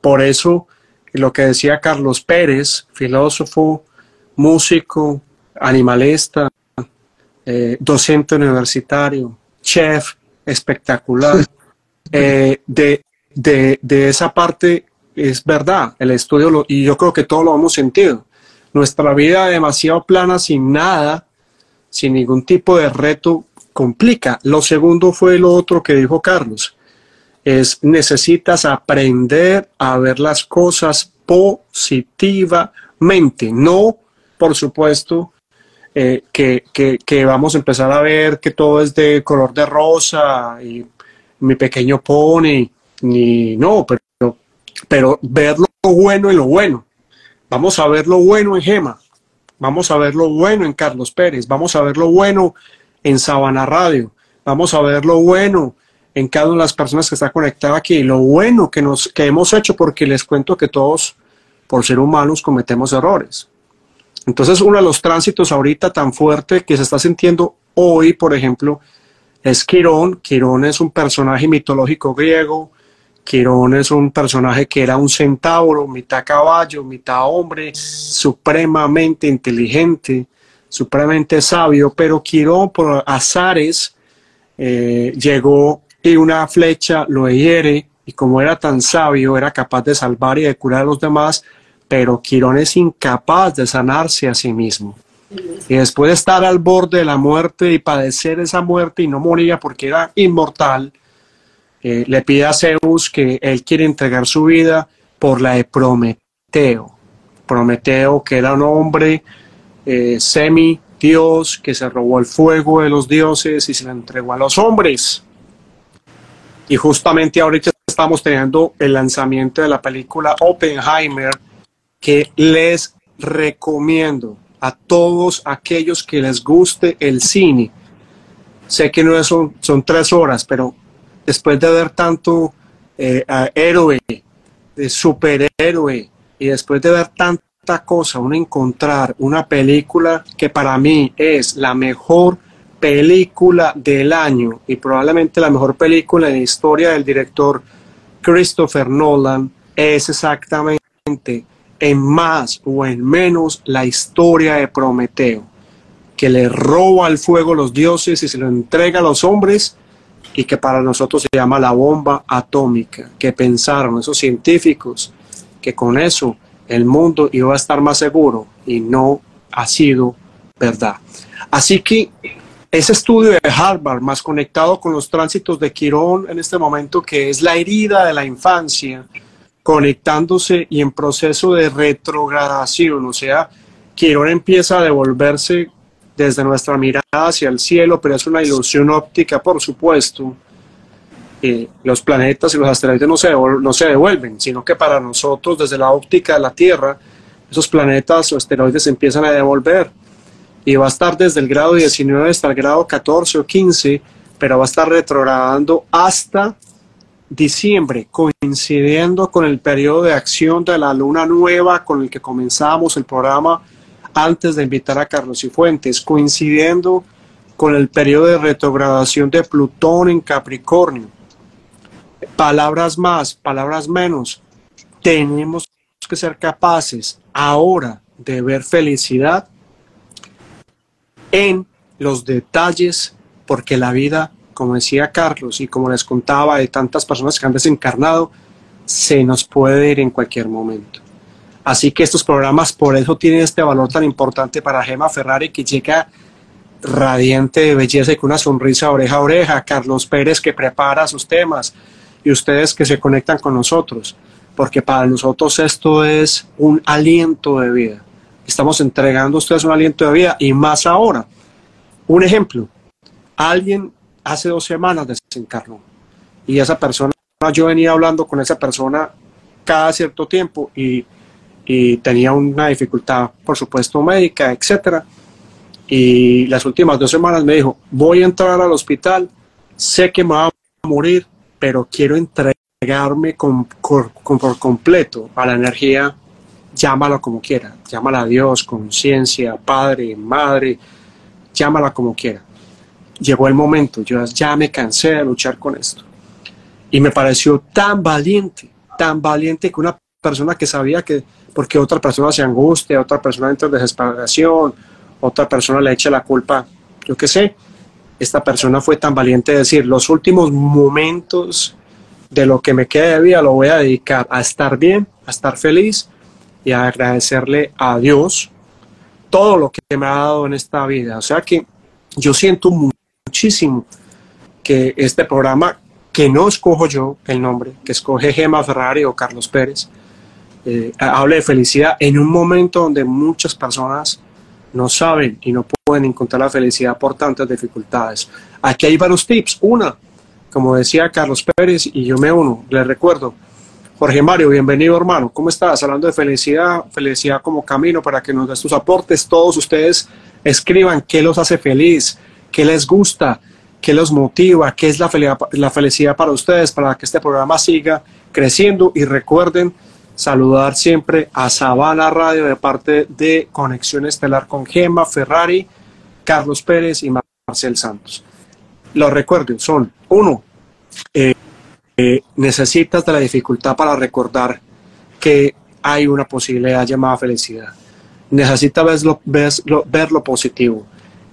Por eso, lo que decía Carlos Pérez, filósofo, músico, animalista, eh, docente universitario, chef espectacular, eh, de, de, esa parte es verdad, el estudio, y yo creo que todos lo hemos sentido nuestra vida demasiado plana, sin nada, sin ningún tipo de reto, complica. Lo segundo fue lo otro que dijo Carlos. Es necesitas aprender a ver las cosas positivamente, no, por supuesto, eh, que, que, vamos a empezar a ver que todo es de color de rosa y mi pequeño pony, ni no, pero, pero ver lo bueno y lo bueno. Vamos a ver lo bueno en Gema, vamos a ver lo bueno en Carlos Pérez, vamos a ver lo bueno en Sabana Radio, vamos a ver lo bueno en cada una de las personas que está conectada aquí, lo bueno que, nos, que hemos hecho, porque les cuento que todos, por ser humanos, cometemos errores. Entonces, uno de los tránsitos ahorita tan fuerte que se está sintiendo hoy, por ejemplo, es Quirón. Quirón es un personaje mitológico griego. Quirón es un personaje que era un centauro, mitad caballo, mitad hombre, supremamente inteligente, supremamente sabio, pero Quirón por azares eh, llegó y una flecha lo hiere. Y como era tan sabio era capaz de salvar y de curar a los demás, pero Quirón es incapaz de sanarse a sí mismo. Y después de estar al borde de la muerte y padecer esa muerte y no moría porque era inmortal, eh, le pide a Zeus que él quiere entregar su vida por la de Prometeo. Prometeo, que era un hombre eh, semi-dios que se robó el fuego de los dioses y se lo entregó a los hombres. Y justamente ahorita estamos teniendo el lanzamiento de la película Oppenheimer, que les recomiendo a todos aquellos que les guste el cine. Sé que no son, son tres horas, pero después de ver tanto eh, héroe, de superhéroe, y después de ver tanta cosa, uno encontrar una película que para mí es la mejor película del año y probablemente la mejor película en la historia del director Christopher Nolan, es exactamente en más o en menos la historia de Prometeo, que le roba al fuego a los dioses y se lo entrega a los hombres y que para nosotros se llama la bomba atómica, que pensaron esos científicos que con eso el mundo iba a estar más seguro y no ha sido verdad. Así que ese estudio de Harvard, más conectado con los tránsitos de Quirón en este momento, que es la herida de la infancia, conectándose y en proceso de retrogradación, o sea, Quirón empieza a devolverse desde nuestra mirada hacia el cielo, pero es una ilusión óptica, por supuesto. los planetas y los asteroides no se, no se devuelven, sino que para nosotros, desde la óptica de la Tierra, esos planetas o asteroides empiezan a devolver. Y va a estar desde el grado 19 hasta el grado 14 o 15, pero va a estar retrogradando hasta diciembre, coincidiendo con el periodo de acción de la luna nueva con el que comenzamos el programa antes de invitar a Carlos y Fuentes, coincidiendo con el periodo de retrogradación de Plutón en Capricornio. Palabras más, palabras menos. Tenemos que ser capaces ahora de ver felicidad en los detalles, porque la vida como decía Carlos y como les contaba de tantas personas que han desencarnado, se nos puede ir en cualquier momento. Así que estos programas por eso tienen este valor tan importante para Gema Ferrari que llega radiante de belleza y con una sonrisa oreja a oreja, Carlos Pérez que prepara sus temas y ustedes que se conectan con nosotros, porque para nosotros esto es un aliento de vida. Estamos entregando a ustedes un aliento de vida y más ahora. Un ejemplo, alguien hace dos semanas desencarnó y esa persona, yo venía hablando con esa persona cada cierto tiempo y, tenía una dificultad, por supuesto, médica, etcétera y las últimas dos semanas me dijo, voy a entrar al hospital, sé que me va a morir, pero quiero entregarme con, por completo a la energía, llámala como quiera, llámala a Dios, conciencia, padre, madre, llámala como quiera. Llegó el momento, yo ya me cansé de luchar con esto. Y me pareció tan valiente, tan valiente que una persona que sabía que, porque otra persona se angustia, otra persona entra en desesperación, otra persona le echa la culpa, yo qué sé, esta persona fue tan valiente de decir, los últimos momentos de lo que me queda de vida lo voy a dedicar a estar bien, a estar feliz y a agradecerle a Dios todo lo que me ha dado en esta vida. O sea que yo siento muchísimo que este programa, que no escojo yo el nombre, que escoge Gema Ferrari o Carlos Pérez, eh, hable de felicidad en un momento donde muchas personas no saben y no pueden encontrar la felicidad por tantas dificultades. Aquí hay varios tips. Una, como decía Carlos Pérez, y yo me uno, les recuerdo, Jorge Mario, bienvenido hermano, ¿cómo estás? Hablando de felicidad, felicidad como camino para que nos des tus aportes, todos ustedes escriban qué los hace feliz, qué les gusta, qué los motiva, qué es la felicidad, para ustedes, para que este programa siga creciendo y recuerden saludar siempre a Sabana Radio de parte de Conexión Estelar con Gema, Ferrari, Carlos Pérez y Marcel Santos. Los recuerdo, son uno, eh, eh, necesitas de la dificultad para recordar que hay una posibilidad llamada felicidad. Necesitas ver lo positivo.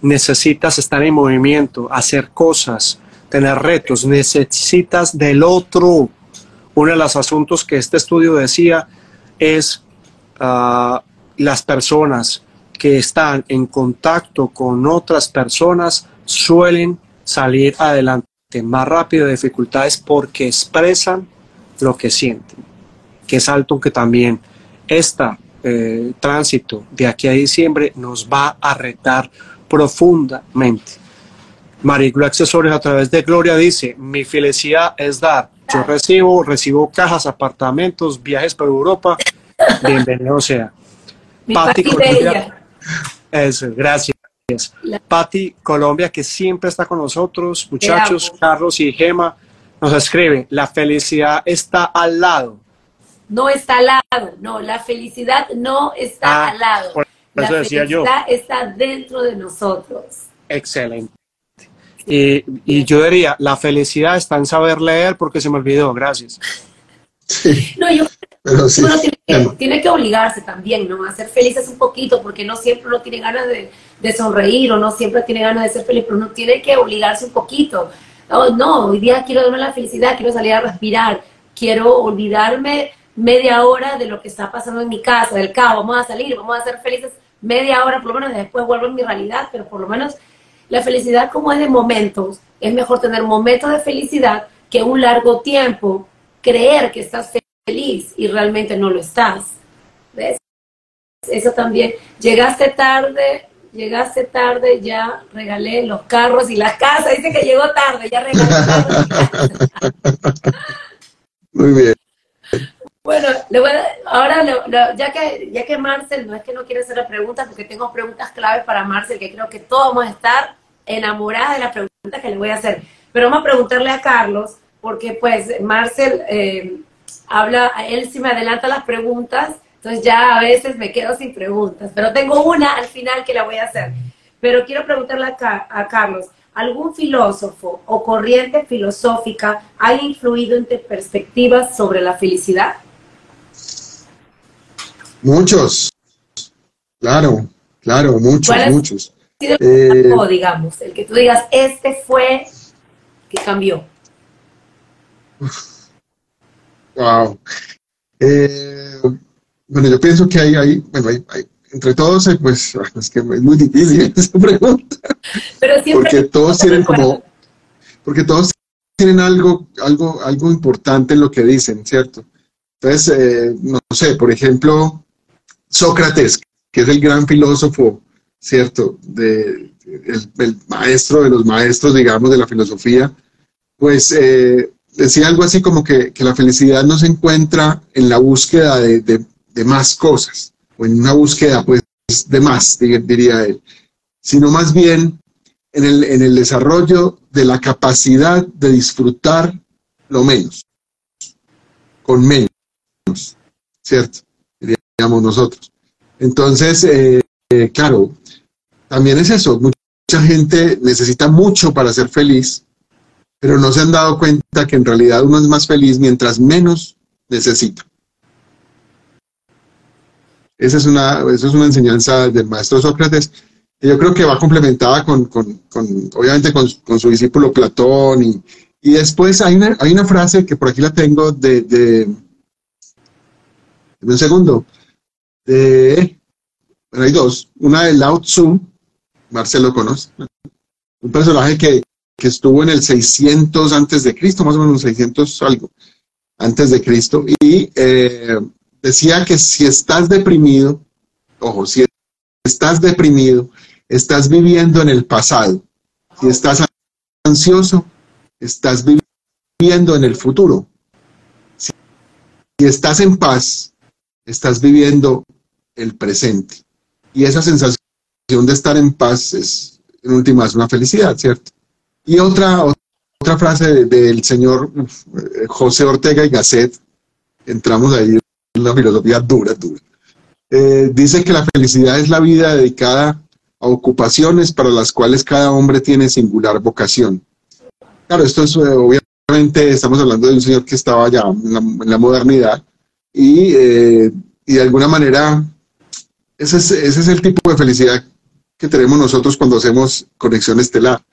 Necesitas estar en movimiento, hacer cosas, tener retos. Necesitas del otro uno de los asuntos que este estudio decía es uh, las personas que están en contacto con otras personas suelen salir adelante más rápido de dificultades porque expresan lo que sienten. Que es alto que también este tránsito de aquí a diciembre nos va a retar profundamente. Mariclo Accesorios a través de Gloria dice, mi felicidad es dar, yo recibo, recibo cajas, apartamentos, viajes por Europa. Bienvenido sea. Pati Colombia. Eso, gracias. Pati Colombia, que siempre está con nosotros. Muchachos, Carlos y Gema, nos escribe, la felicidad está al lado. No está al lado, no, la felicidad no está ah, al lado. La felicidad está dentro de nosotros. Excelente. Y, yo diría, la felicidad está en saber leer porque se me olvidó, gracias. No, yo tiene, que, obligarse también, ¿no? A ser felices un poquito, porque no siempre uno tiene ganas de, sonreír o no siempre tiene ganas de ser feliz, pero uno tiene que obligarse un poquito. No, no, hoy día quiero darme la felicidad, quiero salir a respirar, quiero olvidarme media hora de lo que está pasando en mi casa, del caos, vamos a salir, vamos a ser felices media hora, por lo menos después vuelvo a mi realidad, pero por lo menos la felicidad como es de momentos, es mejor tener momentos de felicidad que un largo tiempo creer que estás feliz y realmente no lo estás. ¿Ves? Eso también. Llegaste tarde, llegaste tarde, ya regalé los carros y la casa. Dice que llegó tarde, ya regalé Muy bien. Bueno, ahora ya que ya que Marcel no es que no quiere hacer la pregunta, porque tengo preguntas claves para Marcel que creo que todos vamos a estar enamoradas de las preguntas que le voy a hacer. Pero vamos a preguntarle a Carlos, porque pues Marcel eh, habla, él sí me adelanta las preguntas, entonces ya a veces me quedo sin preguntas, pero tengo una al final que la voy a hacer. Pero quiero preguntarle a, a Carlos, ¿algún filósofo o corriente filosófica ha influido en tu perspectivas sobre la felicidad? Muchos, claro, claro, muchos, muchos. Eh, digamos, el que tú digas, este fue que cambió? Wow. Eh, bueno, yo pienso que hay, hay, bueno, hay, hay entre todos, pues es que es muy difícil esa pregunta. Pero siempre porque todos tienen como, porque todos tienen algo, algo, algo importante en lo que dicen, ¿cierto? Entonces, eh, no sé, por ejemplo, Sócrates, que es el gran filósofo, ¿cierto? De, el, maestro de los maestros, digamos, de la filosofía, pues eh, decía algo así como que, que, la felicidad no se encuentra en la búsqueda de, de, de más cosas, o en una búsqueda pues de más, diría él, sino más bien en el, en el desarrollo de la capacidad de disfrutar lo menos, con menos, ¿cierto? Nosotros. Entonces, eh, eh, claro, también es eso, mucha gente necesita mucho para ser feliz, pero no se han dado cuenta que en realidad uno es más feliz mientras menos necesita. Esa es una, eso es una enseñanza del maestro Sócrates. Yo creo que va complementada con, con, con obviamente, con, con, su discípulo Platón. Y, y después hay una, hay una frase que por aquí la tengo de, de un segundo, de, bueno, hay dos. Una de Lao Tzu, Marcelo conoce, un personaje que, que estuvo en el 600 antes de Cristo, más o menos 600 algo antes de Cristo. Y eh, decía que si estás deprimido, ojo, si estás deprimido, estás viviendo en el pasado. Si estás ansioso, estás viviendo en el futuro. Si, estás en paz, estás viviendo el presente. Y esa sensación de estar en paz es, en última, es una felicidad, ¿cierto? Y otra, otra frase del señor José Ortega y Gasset, entramos ahí la filosofía dura, dura. Eh, dice que la felicidad es la vida dedicada a ocupaciones para las cuales cada hombre tiene singular vocación. Claro, esto es, obviamente, estamos hablando de un señor que estaba ya en la, en la modernidad y, eh, y, de alguna manera ese es, ese es el tipo de felicidad que tenemos nosotros cuando hacemos conexión estelar,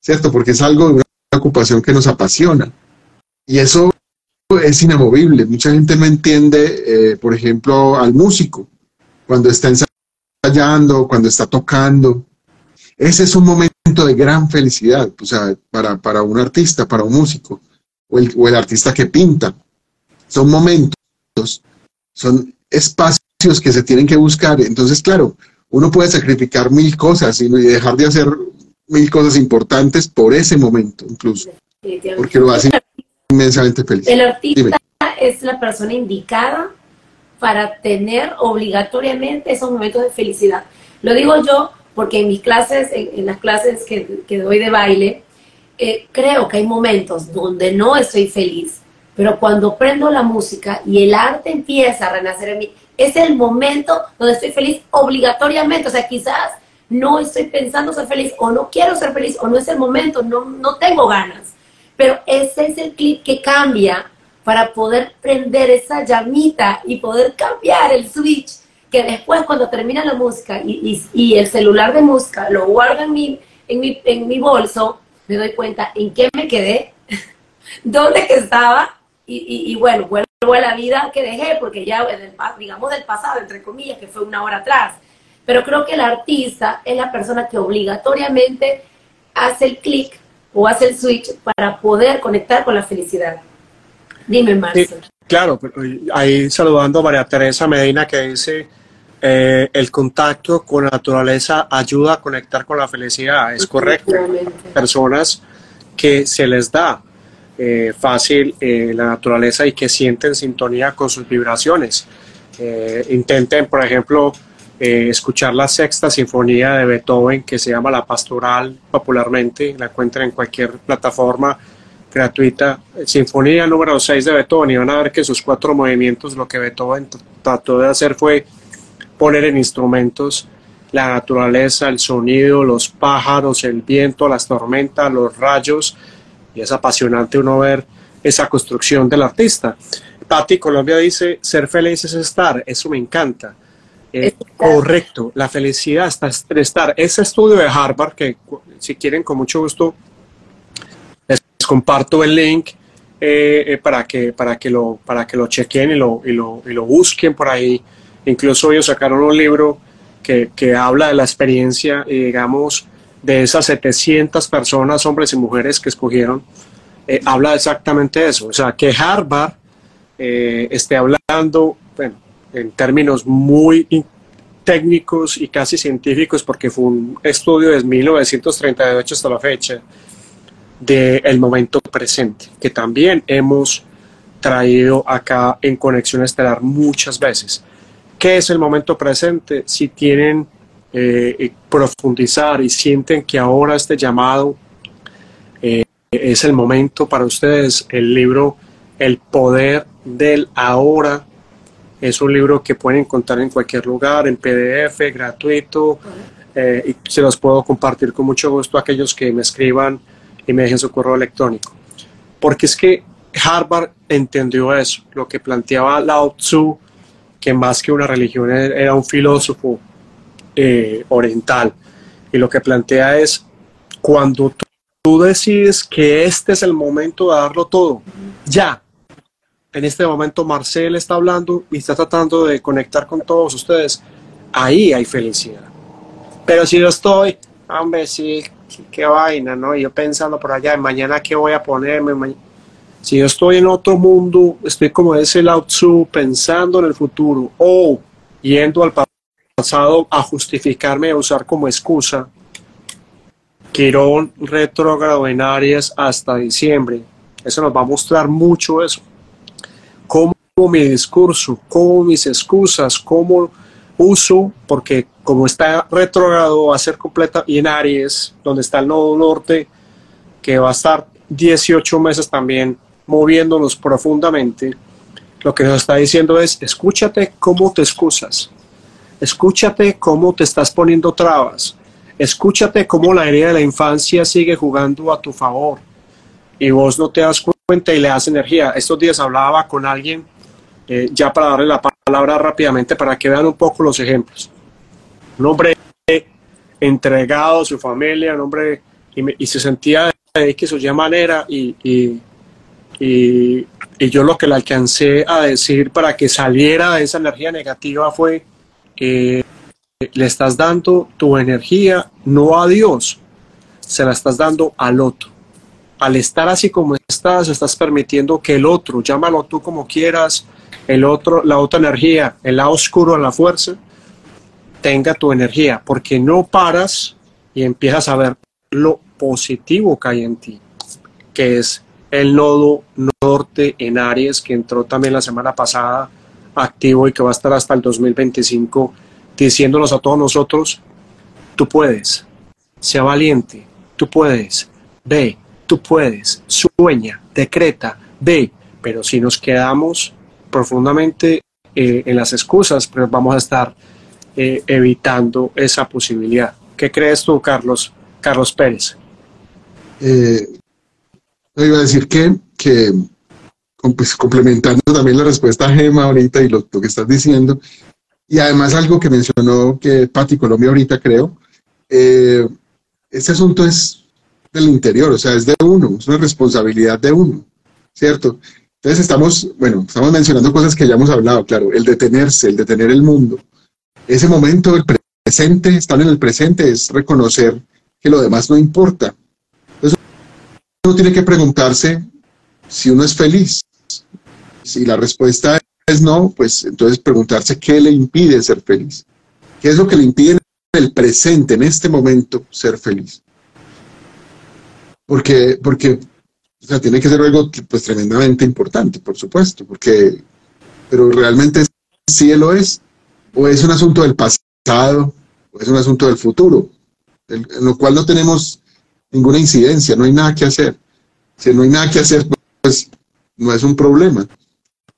¿cierto? Porque es algo de una ocupación que nos apasiona. Y eso es inamovible. Mucha gente no entiende, eh, por ejemplo, al músico, cuando está ensayando, cuando está tocando. Ese es un momento de gran felicidad, o sea, para, para un artista, para un músico, o el, o el artista que pinta. Son momentos, son espacios que se tienen que buscar. Entonces, claro, uno puede sacrificar mil cosas y dejar de hacer mil cosas importantes por ese momento, incluso, porque lo hace inmensamente feliz. El artista Dime. es la persona indicada para tener obligatoriamente esos momentos de felicidad. Lo digo yo porque en mis clases, en, en las clases que, que, doy de baile, eh, creo que hay momentos donde no estoy feliz, pero cuando prendo la música y el arte empieza a renacer en mí, es el momento donde estoy feliz obligatoriamente. O sea, quizás no estoy pensando ser feliz o no quiero ser feliz o no es el momento, no, no tengo ganas pero ese es el clip que cambia para poder prender esa llamita y poder cambiar el switch, que después cuando termina la música y, y, el celular de música lo guardo en mi, en, mi, en mi bolso, me doy cuenta en qué me quedé, dónde estaba y, y, bueno, vuelvo a la vida que dejé, porque ya, digamos, del pasado, entre comillas, que fue una hora atrás. Pero creo que el artista es la persona que obligatoriamente hace el clic o hace el switch para poder conectar con la felicidad. Dime, Marcel. Sí, claro, ahí saludando a María Teresa Medina que dice, eh, el contacto con la naturaleza ayuda a conectar con la felicidad, es correcto. Personas que se les da eh, fácil eh, la naturaleza y que sienten sintonía con sus vibraciones. Eh, intenten, por ejemplo, escuchar la sexta sinfonía de Beethoven que se llama La Pastoral popularmente, la encuentran en cualquier plataforma gratuita. Sinfonía número 6 de Beethoven y van a ver que sus cuatro movimientos lo que Beethoven trató de hacer fue poner en instrumentos la naturaleza, el sonido, los pájaros, el viento, las tormentas, los rayos y es apasionante uno ver esa construcción del artista. Patti Colombia dice, ser feliz es estar, eso me encanta. Eh, correcto, la felicidad está en estar. Ese estudio de Harvard, que si quieren con mucho gusto les comparto el link eh, eh, para, que, para, que lo, para que lo chequen y lo, y lo, y lo busquen por ahí. Incluso ellos sacaron un libro que, que habla de la experiencia, y digamos, de esas 700 personas, hombres y mujeres que escogieron, eh, habla exactamente de eso. O sea, que Harvard eh, esté hablando, bueno, en términos muy técnicos y casi científicos, porque fue un estudio desde 1938 hasta la fecha, del momento presente, que también hemos traído acá en Conexión Estelar muchas veces. ¿Qué es el momento presente? Si tienen eh, profundizar y sienten que ahora este llamado eh, es el momento para ustedes, el libro El Poder del Ahora es un libro que pueden encontrar en cualquier lugar, en PDF, gratuito, eh, y se los puedo compartir con mucho gusto a aquellos que me escriban y me dejen su correo electrónico. Porque es que Harvard entendió eso, lo que planteaba Lao Tzu, que más que una religión era un filósofo eh, oriental. Y lo que plantea es, cuando tú, decides que este es el momento de darlo todo, ya, en este momento Marcel está hablando y está tratando de conectar con todos ustedes, ahí hay felicidad. Pero si yo estoy, hombre, sí, qué vaina, ¿no? Yo pensando por allá, mañana qué voy a ponerme. Si yo estoy en otro mundo, estoy como ese Lao Tzu, pensando en el futuro o yendo al pasado a justificarme, a usar como excusa Quirón retrógrado en Aries hasta diciembre. Eso nos va a mostrar mucho eso. Cómo mi discurso, cómo mis excusas, cómo uso, porque como está retrógrado va a ser completa y en Aries, donde está el nodo norte, que va a estar 18 meses también moviéndonos profundamente, lo que nos está diciendo es, escúchate cómo te excusas, escúchate cómo te estás poniendo trabas, escúchate cómo la herida de la infancia sigue jugando a tu favor y vos no te das cuenta y le das energía. Estos días hablaba con alguien, eh, ya para darle la palabra rápidamente para que vean un poco los ejemplos. Un hombre entregado a su familia, un hombre y, se sentía de X o Y manera y, y, y, yo lo que le alcancé a decir para que saliera de esa energía negativa fue que le estás dando tu energía no a Dios, se la estás dando al otro. Al estar así como estás, estás permitiendo que el otro, llámalo tú como quieras, el otro, la otra energía, el lado oscuro, la fuerza, tenga tu energía, porque no paras y empiezas a ver lo positivo que hay en ti, que es el nodo norte en Aries, que entró también la semana pasada activo y que va a estar hasta el 2025, diciéndonos a todos nosotros, tú puedes, sea valiente, tú puedes, ve, tú puedes, sueña, decreta, ve, pero si nos quedamos profundamente eh, en las excusas, pues vamos a estar eh, evitando esa posibilidad. ¿Qué crees tú, Carlos, Carlos Pérez? Eh, iba a decir que, que pues, complementando también la respuesta a Gema ahorita y lo, que estás diciendo, y además algo que mencionó que Pati Colombia ahorita creo, eh, este asunto es del interior, o sea, es de uno, es una responsabilidad de uno, ¿cierto? Entonces estamos, bueno, estamos mencionando cosas que ya hemos hablado, claro, el detenerse, el detener el mundo. Ese momento, el presente, estar en el presente es reconocer que lo demás no importa. Entonces uno tiene que preguntarse si uno es feliz. Si la respuesta es no, pues entonces preguntarse qué le impide ser feliz. ¿Qué es lo que le impide en el presente, en este momento, ser feliz? Porque, porque o sea, tiene que ser algo pues tremendamente importante, por supuesto, porque, pero realmente sí lo es, o es un asunto del pasado, o es un asunto del futuro, en lo cual no tenemos ninguna incidencia, no hay nada que hacer. Si no hay nada que hacer, pues no es un problema.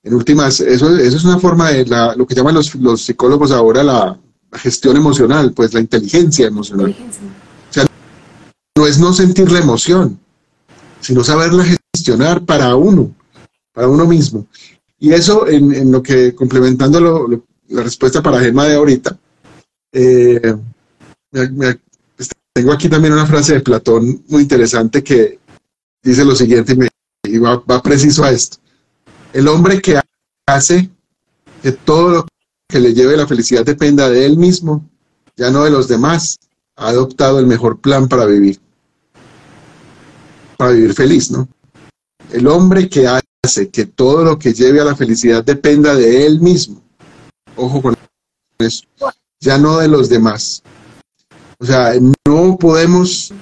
En últimas, eso, eso es una forma de la, lo que llaman los, los psicólogos ahora la, gestión emocional, pues la inteligencia emocional. O sea, no es no sentir la emoción, sino saberla gestionar para uno, para uno mismo. Y eso, en, lo que, complementando la respuesta para Gemma de ahorita, eh, tengo aquí también una frase de Platón muy interesante que dice lo siguiente y, va, va preciso a esto. El hombre que hace que todo lo que le lleve la felicidad dependa de él mismo, ya no de los demás, ha adoptado el mejor plan para vivir. Para vivir feliz, ¿no? El hombre que hace que todo lo que lleve a la felicidad dependa de él mismo. Ojo con eso. Ya no de los demás. O sea, no podemos,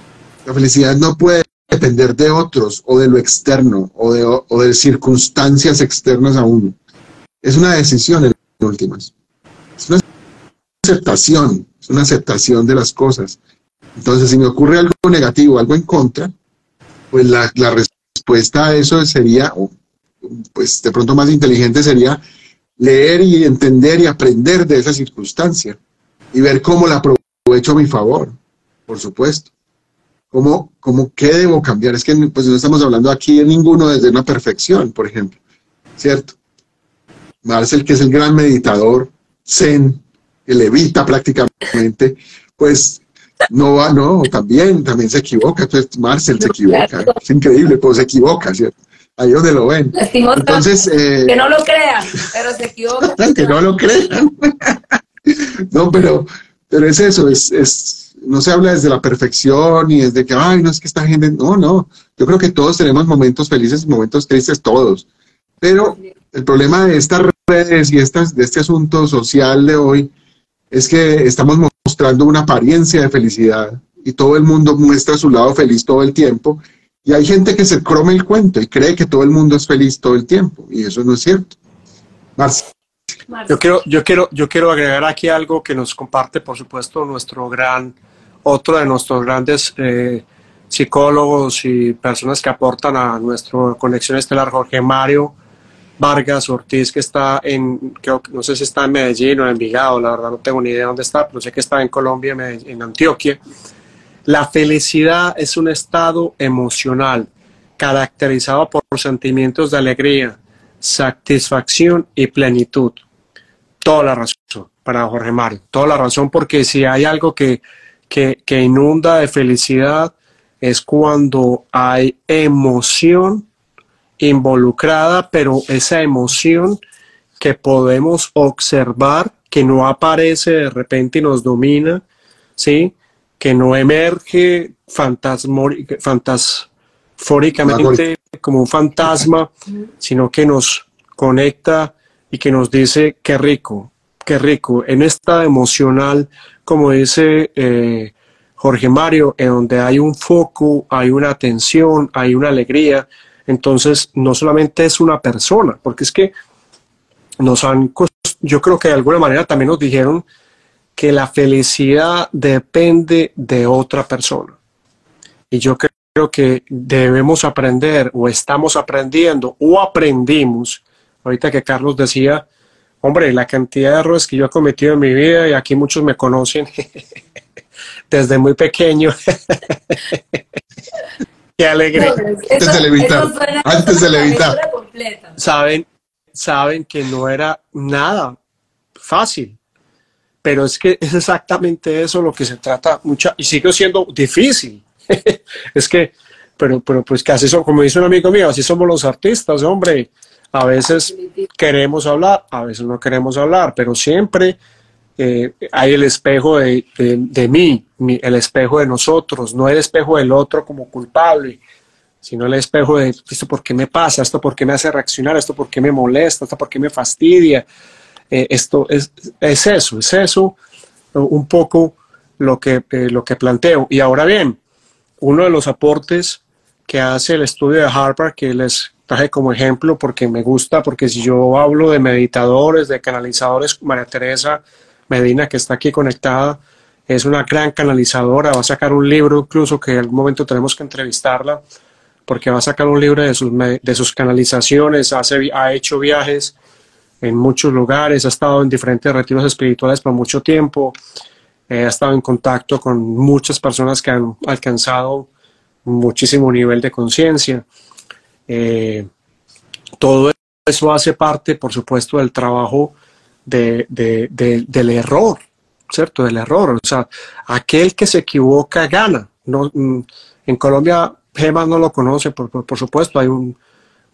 la felicidad no puede depender de otros o de lo externo o de, o de circunstancias externas a uno. Es una decisión en últimas. Es una aceptación, es una aceptación de las cosas. Entonces, si me ocurre algo negativo, algo en contra, pues la, la respuesta a eso sería, pues de pronto más inteligente sería leer y entender y aprender de esa circunstancia y ver cómo la aprovecho a mi favor, por supuesto. ¿Cómo, cómo qué debo cambiar? Es que pues no estamos hablando aquí de ninguno desde una perfección, por ejemplo, ¿cierto? Marcel, que es el gran meditador, Zen, que levita prácticamente, pues no va, no, también, también se equivoca. Entonces, Marcel se equivoca. Es increíble, pues se equivoca, ¿cierto? Ahí donde lo ven. Entonces, eh, que no lo crean, pero se equivoca. que no lo crean. no, pero, pero es eso, es, es, no se habla desde la perfección y desde que, ay, no es que esta gente, no, no. Yo creo que todos tenemos momentos felices y momentos tristes, todos. Pero el problema de estas redes y estas, de este asunto social de hoy es que estamos mostrando una apariencia de felicidad y todo el mundo muestra su lado feliz todo el tiempo y hay gente que se crome el cuento y cree que todo el mundo es feliz todo el tiempo y eso no es cierto. Yo quiero, yo quiero, yo quiero agregar aquí algo que nos comparte, por supuesto, nuestro gran, otro de nuestros grandes eh, psicólogos y personas que aportan a nuestra conexión estelar, Jorge Mario Vargas Ortiz, que está en, creo no sé si está en Medellín o en Envigado, la verdad no tengo ni idea dónde está, pero sé que está en Colombia, en Antioquia. La felicidad es un estado emocional caracterizado por sentimientos de alegría, satisfacción y plenitud. Toda la razón para Jorge Mario, toda la razón porque si hay algo que, que, que inunda de felicidad es cuando hay emoción involucrada, pero esa emoción que podemos observar, que no aparece de repente y nos domina, ¿sí? que no emerge fantasmóricamente como un fantasma, sino que nos conecta y que nos dice qué rico, qué rico. En esta emocional, como dice eh, Jorge Mario, en donde hay un foco, hay una atención, hay una alegría, entonces, no solamente es una persona, porque es que nos han, yo creo que de alguna manera también nos dijeron que la felicidad depende de otra persona. Y yo creo que debemos aprender o estamos aprendiendo o aprendimos, ahorita que Carlos decía, hombre, la cantidad de errores que yo he cometido en mi vida y aquí muchos me conocen desde muy pequeño. Qué alegre. antes de levitar. Antes de levitar. Saben, saben que no era nada fácil. Pero es que es exactamente eso lo que se trata mucha y sigue siendo difícil. es que, pero, pero pues casi son, como dice un amigo mío, así somos los artistas, hombre. A veces queremos hablar, a veces no queremos hablar, pero siempre eh, hay el espejo de, de, mí, el espejo de nosotros, no el espejo del otro como culpable, sino el espejo de esto por qué me pasa, esto por qué me hace reaccionar, esto por qué me molesta, esto por qué me fastidia. Eh, esto es, es, eso, es eso un poco lo que, eh, lo que planteo. Y ahora bien, uno de los aportes que hace el estudio de Harvard, que les traje como ejemplo porque me gusta, porque si yo hablo de meditadores, de canalizadores, María Teresa, Medina, que está aquí conectada, es una gran canalizadora, va a sacar un libro incluso que en algún momento tenemos que entrevistarla, porque va a sacar un libro de sus, de sus canalizaciones, hace, ha hecho viajes en muchos lugares, ha estado en diferentes retiros espirituales por mucho tiempo, eh, ha estado en contacto con muchas personas que han alcanzado muchísimo nivel de conciencia. Eh, todo eso hace parte, por supuesto, del trabajo de, de, del error, ¿cierto? Del error. O sea, aquel que se equivoca gana. No, mm, en Colombia Gema no lo conoce, por, por, supuesto, hay un,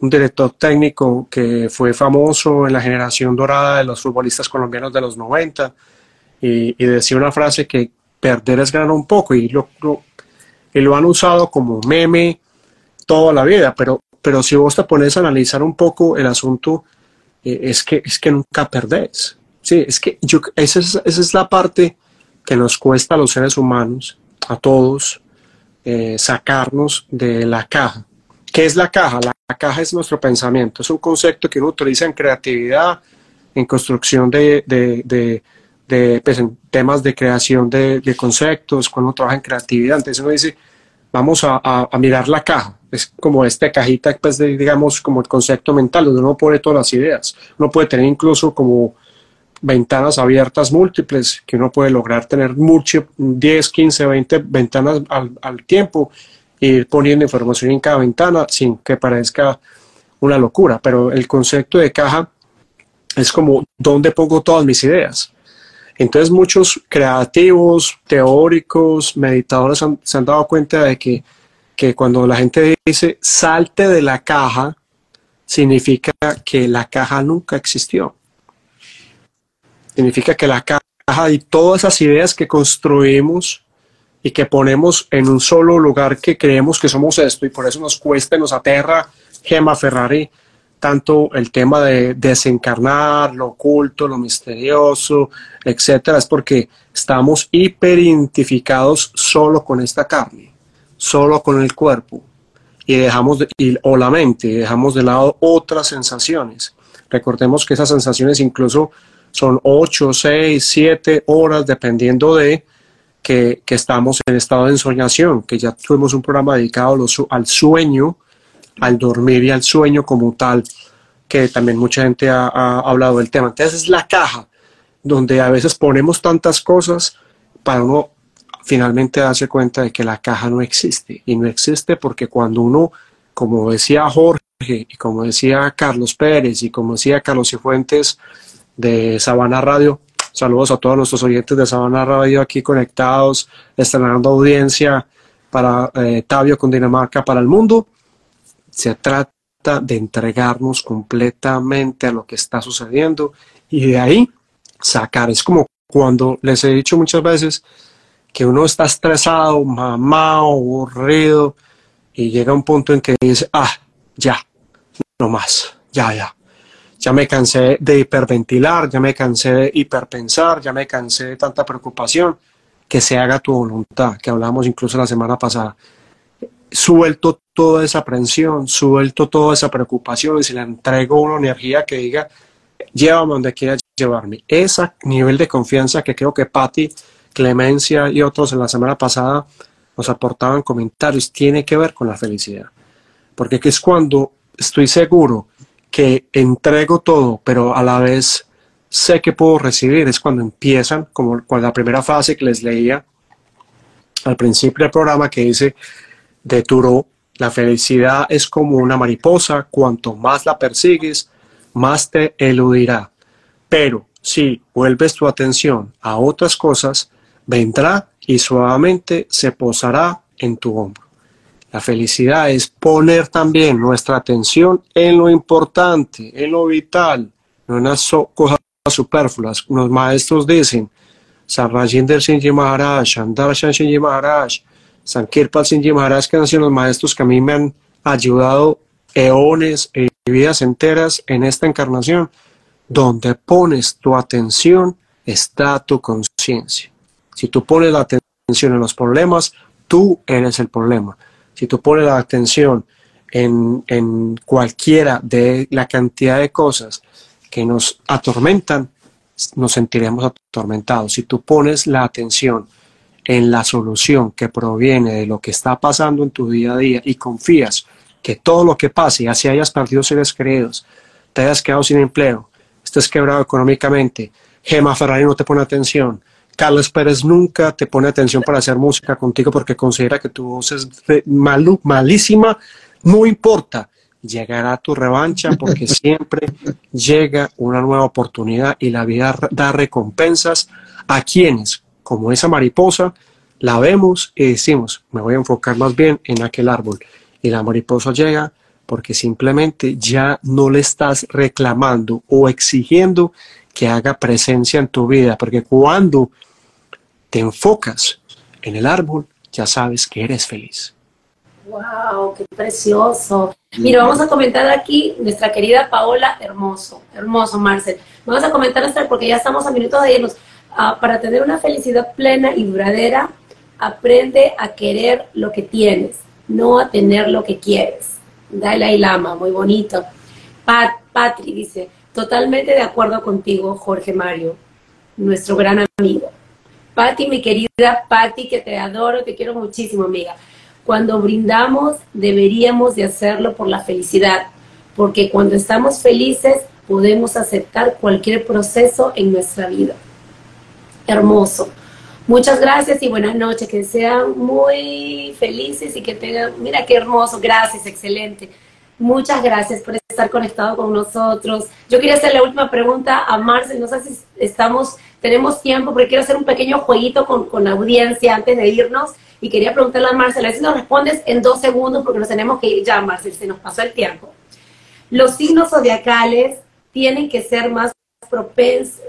director técnico que fue famoso en la generación dorada de los futbolistas colombianos de los 90 y, decía una frase que perder es ganar un poco y lo, y lo han usado como meme toda la vida, pero, pero si vos te pones a analizar un poco el asunto, eh, es, que, es que nunca perdés. Sí, es que yo, esa, es, esa es la parte que nos cuesta a los seres humanos, a todos, eh, sacarnos de la caja. ¿Qué es la caja? La, caja es nuestro pensamiento, es un concepto que uno utiliza en creatividad, en construcción de, de, de, pues, en temas de creación de, conceptos, cuando uno trabaja en creatividad. Entonces uno dice, vamos a, a, mirar la caja. Es como esta cajita, pues, digamos, como el concepto mental, donde uno pone todas las ideas. Uno puede tener incluso como ventanas abiertas múltiples, que uno puede lograr tener mucho, 10, 15, 20 ventanas al, al tiempo e ir poniendo información en cada ventana sin que parezca una locura. Pero el concepto de caja es como, ¿dónde pongo todas mis ideas? Entonces muchos creativos, teóricos, meditadores se han dado cuenta de que, que cuando la gente dice salte de la caja, significa que la caja nunca existió. Significa que la caja y todas esas ideas que construimos y que ponemos en un solo lugar que creemos que somos esto y por eso nos cuesta, nos aterra Gema Ferrari, tanto el tema de desencarnar, lo oculto, lo misterioso, etcétera, es porque estamos hiperidentificados solo con esta carne, solo con el cuerpo y dejamos de, o la mente, y dejamos de lado otras sensaciones. Recordemos que esas sensaciones incluso son 8, 6, 7 horas, dependiendo de que, estamos en estado de ensoñación, que ya tuvimos un programa dedicado al sueño, al dormir y al sueño como tal, que también mucha gente ha, hablado del tema. Entonces es la caja donde a veces ponemos tantas cosas para uno finalmente darse cuenta de que la caja no existe. Y no existe porque cuando uno, como decía Jorge y como decía Carlos Pérez y como decía Carlos Cifuentes, de Sabana Radio. Saludos a todos nuestros oyentes de Sabana Radio aquí conectados, estrenando audiencia para eh, Tabio con Dinamarca para el mundo. Se trata de entregarnos completamente a lo que está sucediendo y de ahí sacar. Es como cuando les he dicho muchas veces que uno está estresado, mamado, aburrido y llega un punto en que dice, ah, ya, no más, ya, ya ya me cansé de hiperventilar, ya me cansé de hiperpensar, ya me cansé de tanta preocupación, que se haga tu voluntad, que hablamos incluso la semana pasada. Suelto toda esa aprensión, suelto toda esa preocupación y si le entrego una energía que diga, llévame donde quieras llevarme. Ese nivel de confianza que creo que Patti, Clemencia y otros en la semana pasada nos aportaban comentarios, tiene que ver con la felicidad. Porque es cuando estoy seguro que entrego todo, pero a la vez sé que puedo recibir, es cuando empiezan, como con la primera fase que les leía al principio del programa que dice de Turo, la felicidad es como una mariposa, cuanto más la persigues, más te eludirá. Pero si vuelves tu atención a otras cosas, vendrá y suavemente se posará en tu hombro. La felicidad es poner también nuestra atención en lo importante, en lo vital, no en las cosas superfluas. Los maestros dicen, Sarrajinder Singh Maharaj, Shandarshan Singh Maharaj, Sankirpal Singh Maharaj, que han sido los maestros que a mí me han ayudado eones y vidas enteras en esta encarnación. Donde pones tu atención está tu conciencia. Si tú pones la atención en los problemas, tú eres el problema si tú pones la atención en, cualquiera de la cantidad de cosas que nos atormentan, nos sentiremos atormentados. Si tú pones la atención en la solución que proviene de lo que está pasando en tu día a día y confías que todo lo que pase, así hayas perdido seres queridos, te hayas quedado sin empleo, estés quebrado económicamente, Gema Ferrari no te pone atención, Carlos Pérez nunca te pone atención para hacer música contigo porque considera que tu voz es malísima. No importa, llegará tu revancha porque siempre llega una nueva oportunidad y la vida da recompensas a quienes, como esa mariposa, la vemos y decimos, me voy a enfocar más bien en aquel árbol. Y la mariposa llega porque simplemente ya no le estás reclamando o exigiendo que haga presencia en tu vida, porque cuando te enfocas en el árbol, ya sabes que eres feliz. ¡Wow! ¡Qué precioso! Mira, vamos a comentar aquí nuestra querida Paola, hermoso, hermoso, Marcel. Vamos a comentar nuestra, porque ya estamos a minutos de irnos. Ah, para tener una felicidad plena y duradera, aprende a querer lo que tienes, no a tener lo que quieres. Dalai Lama, muy bonito. Pat, Patri dice, totalmente de acuerdo contigo, Jorge Mario, nuestro gran amigo. Pati, mi querida Pati, que te adoro, te quiero muchísimo, amiga. Cuando brindamos, deberíamos de hacerlo por la felicidad, porque cuando estamos felices, podemos aceptar cualquier proceso en nuestra vida. Hermoso. Muchas gracias y buenas noches. Que sean muy felices y que tengan, mira qué hermoso, gracias, excelente. Muchas gracias por estar conectado con nosotros. Yo quería hacer la última pregunta a Marcel, no sé si estamos, tenemos tiempo, porque quiero hacer un pequeño jueguito con, con la audiencia antes de irnos y quería preguntarle a Marcel, a ver si nos respondes en dos segundos porque nos tenemos que ir ya, Marcel, se nos pasó el tiempo. Los signos zodiacales tienen que ser más propensos,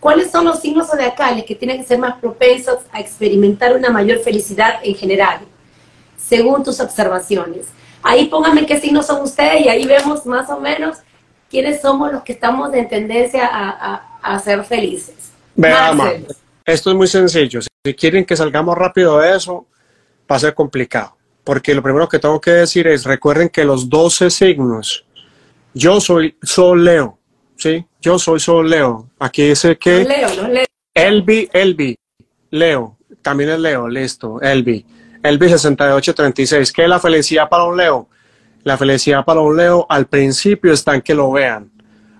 ¿cuáles son los signos zodiacales que tienen que ser más propensos a experimentar una mayor felicidad en general, según tus observaciones? Ahí pónganme qué signos son ustedes y ahí vemos más o menos quiénes somos los que estamos en tendencia a, a, ser felices. Veamos, esto es muy sencillo. Si quieren que salgamos rápido de eso, va a ser complicado. Porque lo primero que tengo que decir es, recuerden que los 12 signos, yo soy Sol Leo, ¿sí? Yo soy Sol Leo. Aquí dice que... Leo, no Leo. Elvi, Elvi, Leo, también es Leo, listo, Elvi. Elvi 6836. ¿Qué es la felicidad para un Leo? La felicidad para un Leo al principio está en que lo vean,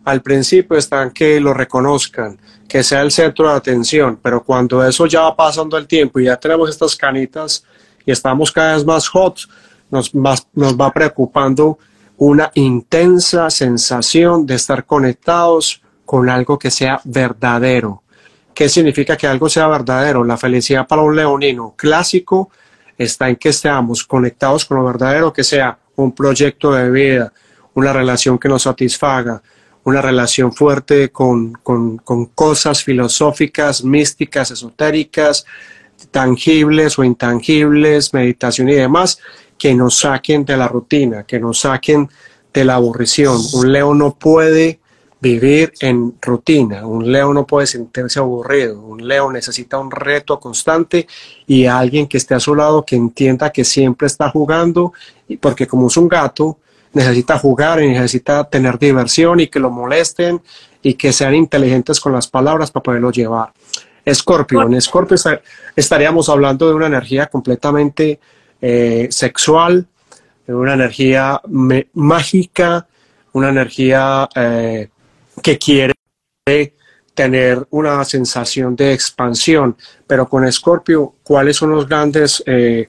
al principio está en que lo reconozcan, que sea el centro de atención, pero cuando eso ya va pasando el tiempo y ya tenemos estas canitas y estamos cada vez más hot, nos, va preocupando una intensa sensación de estar conectados con algo que sea verdadero. ¿Qué significa que algo sea verdadero? La felicidad para un leonino clásico está en que estemos conectados con lo verdadero, que sea un proyecto de vida, una relación que nos satisfaga, una relación fuerte con, con, con cosas filosóficas, místicas, esotéricas, tangibles o intangibles, meditación y demás, que nos saquen de la rutina, que nos saquen de la aburrición. Un león no puede vivir en rutina, un león no puede sentirse aburrido, un león necesita un reto constante y alguien que esté a su lado que entienda que siempre está jugando, porque como es un gato, necesita jugar y necesita tener diversión y que lo molesten y que sean inteligentes con las palabras para poderlo llevar. Escorpio. En Escorpio estaríamos hablando de una energía completamente eh, sexual, de una energía mágica, una energía eh, que quiere tener una sensación de expansión. Pero con Escorpio, ¿cuáles son los grandes eh,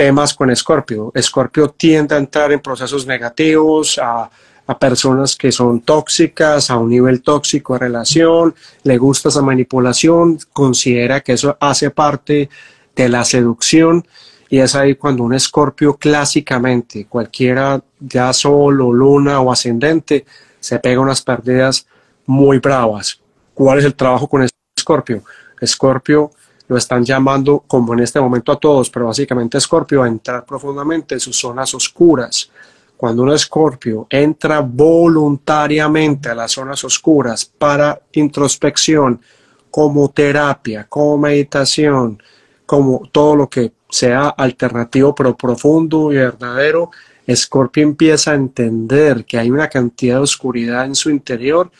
temas con Escorpio? Escorpio tiende a entrar en procesos negativos, a a personas que son tóxicas, a un nivel tóxico de relación, le gusta esa manipulación, considera que eso hace parte de la seducción y es ahí cuando un escorpio clásicamente, cualquiera ya sol o luna o ascendente, se pega unas pérdidas muy bravas. ¿Cuál es el trabajo con escorpio? Escorpio lo están llamando como en este momento a todos, pero básicamente escorpio a entrar profundamente en sus zonas oscuras, cuando un escorpio entra voluntariamente a las zonas oscuras para introspección, como terapia, como meditación, como todo lo que sea alternativo pero profundo y verdadero, Escorpio empieza a entender que hay una cantidad de oscuridad en su interior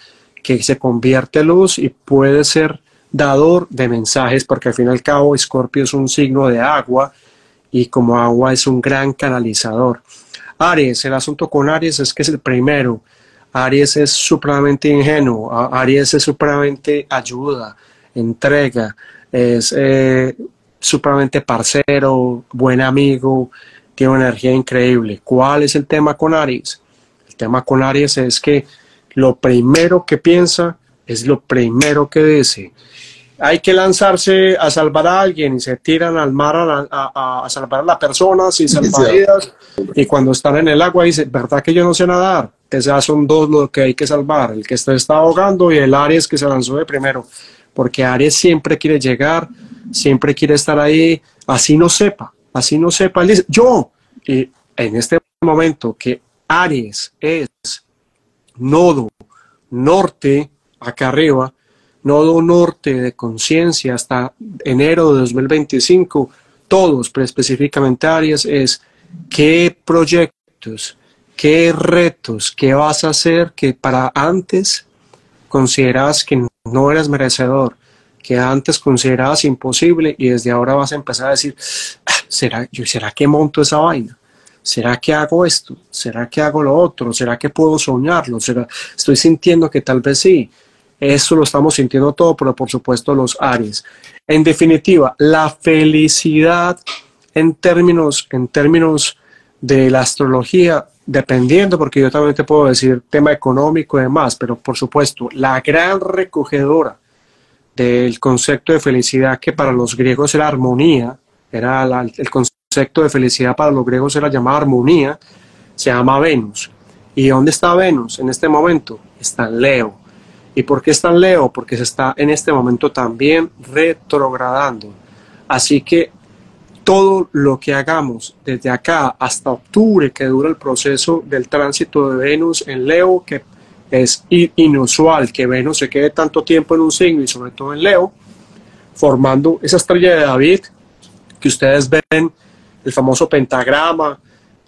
que se convierte en luz y puede ser dador de mensajes, porque al fin y al cabo Escorpio es un signo de agua y como agua es un gran canalizador. Aries, el asunto con Aries es que es el primero. Aries es supremamente ingenuo, Aries es supremamente ayuda, entrega, es eh, supremamente parcero, buen amigo, tiene una energía increíble. ¿Cuál es el tema con Aries? El tema con Aries es que lo primero que piensa es lo primero que dice. hay que lanzarse a salvar a alguien y se tiran al mar a, salvar a la persona sin salvavidas y cuando están en el agua dicen, ¿verdad que yo no sé nadar? Esas son dos lo que hay que salvar, el que está, está ahogando y el Aries que se lanzó de primero, porque Aries siempre quiere llegar, siempre quiere estar ahí, así no sepa, así no sepa. dice, yo, y en este momento que Aries es nodo norte acá arriba, nodo norte de conciencia hasta enero de 2025, todos, pero específicamente Aries, es qué proyectos, qué retos, qué vas a hacer que para antes consideras que no eres merecedor, que antes considerabas imposible y desde ahora vas a empezar a decir, ah, ¿será, yo, ¿será que monto esa vaina? ¿Será que hago esto? ¿Será que hago lo otro? ¿Será que puedo soñarlo? Estoy sintiendo que tal vez sí. Eso lo estamos sintiendo todo, pero por supuesto los Aries. En definitiva, la felicidad en términos, en términos de la astrología, dependiendo, porque yo también te puedo decir tema económico y demás, pero por supuesto, la gran recogedora del concepto de felicidad que para los griegos era armonía, era el concepto de felicidad para los griegos era llamada armonía, se llama Venus. ¿Y dónde está Venus en este momento? Está en Leo. ¿Y por qué está en Leo? Porque se está en este momento también retrogradando. Así que todo lo que hagamos desde acá hasta octubre, que dura el proceso del tránsito de Venus en Leo, que es inusual que Venus se quede tanto tiempo en un signo y sobre todo en Leo, formando esa estrella de David que ustedes ven, el famoso pentagrama,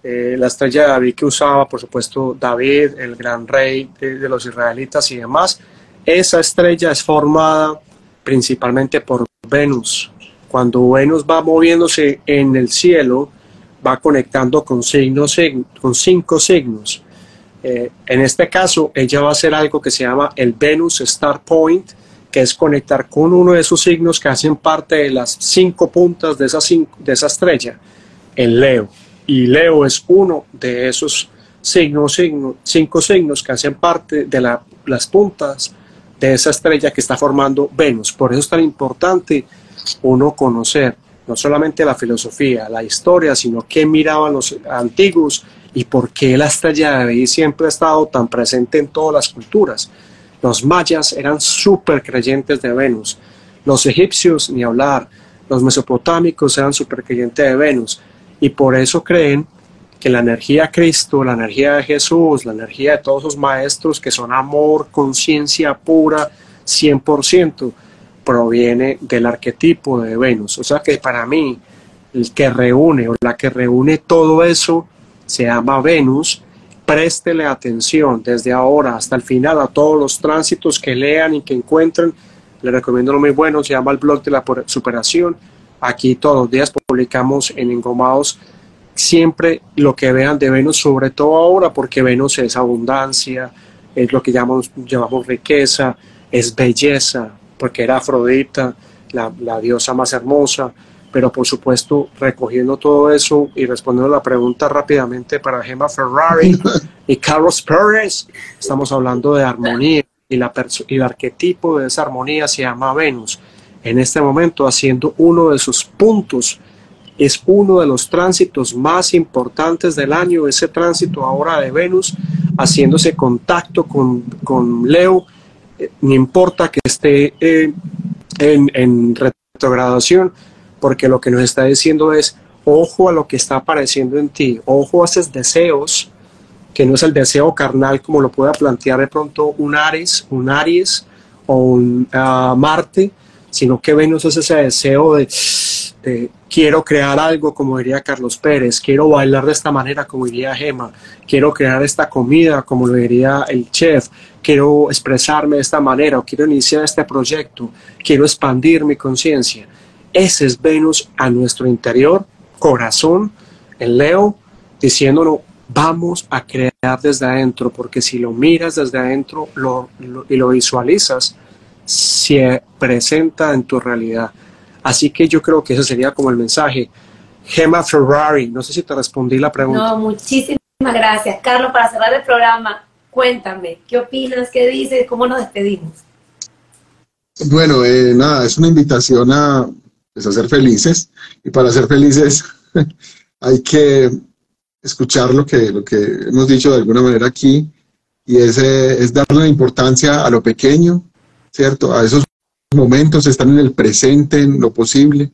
eh, la estrella de David que usaba, por supuesto, David, el gran rey de, los israelitas y demás. Esa estrella es formada principalmente por Venus. Cuando Venus va moviéndose en el cielo, va conectando con, signos, con cinco signos. Eh, en este caso, ella va a hacer algo que se llama el Venus Star Point, que es conectar con uno de esos signos que hacen parte de las cinco puntas de esa, de esa estrella, el Leo y Leo es uno de esos signos, cinco signos que hacen parte de las puntas de esa estrella que está formando Venus. Por eso es tan importante uno conocer no solamente la filosofía, la historia, sino qué miraban los antiguos y por qué la estrella de David siempre ha estado tan presente en todas las culturas. Los mayas eran súper creyentes de Venus, los egipcios ni hablar, los mesopotámicos eran súper creyentes de Venus, y por eso creen que la energía de Cristo, la energía de Jesús, la energía de todos los maestros que son amor, conciencia pura, 100%, proviene del arquetipo de Venus. O sea que para mí, el que reúne o la que reúne todo eso se llama Venus. Préstele atención desde ahora hasta el final a todos los tránsitos que lean y que encuentren. Le recomiendo lo muy bueno, se llama el blog de la superación Aquí todos los días publicamos en Engomados siempre lo que vean de Venus, sobre todo ahora, porque Venus es abundancia, es lo que llamamos, llamamos riqueza, es belleza, porque era Afrodita, la, la, diosa más hermosa, pero por supuesto recogiendo todo eso y respondiendo a la pregunta rápidamente para Gemma Ferrari y Carlos Pérez, estamos hablando de armonía y, la y el arquetipo de esa armonía se llama Venus en este momento haciendo uno de sus puntos. Es uno de los tránsitos más importantes del año, ese tránsito ahora de Venus, haciéndose contacto con, con Leo, eh, no importa que esté eh, en, retrogradación, porque lo que nos está diciendo es, ojo a lo que está apareciendo en ti, ojo a esos deseos, que no es el deseo carnal como lo pueda plantear de pronto un Aries, un Aries o un ah, Marte, sino que Venus es ese deseo de, quiero crear algo como diría Carlos Pérez, quiero bailar de esta manera como diría Gema, quiero crear esta comida como lo diría el chef, quiero expresarme de esta manera o quiero iniciar este proyecto, quiero expandir mi conciencia. Ese es Venus a nuestro interior, corazón, en Leo, diciéndonos, vamos a crear desde adentro, porque si lo miras desde adentro y lo visualizas, se presenta en tu realidad. Así que yo creo que ese sería como el mensaje. Gemma Ferrari, no sé si te respondí la pregunta. No, muchísimas gracias. Carlos, para cerrar el programa, cuéntame, ¿qué opinas? ¿Qué dices? ¿Cómo nos despedimos? Bueno, eh, nada, es una invitación a, pues, a ser felices y para ser felices hay que escuchar lo que, lo que hemos dicho de alguna manera aquí y es, eh, es darle importancia a lo pequeño, ¿cierto? A esos momentos, estar en el presente en lo posible,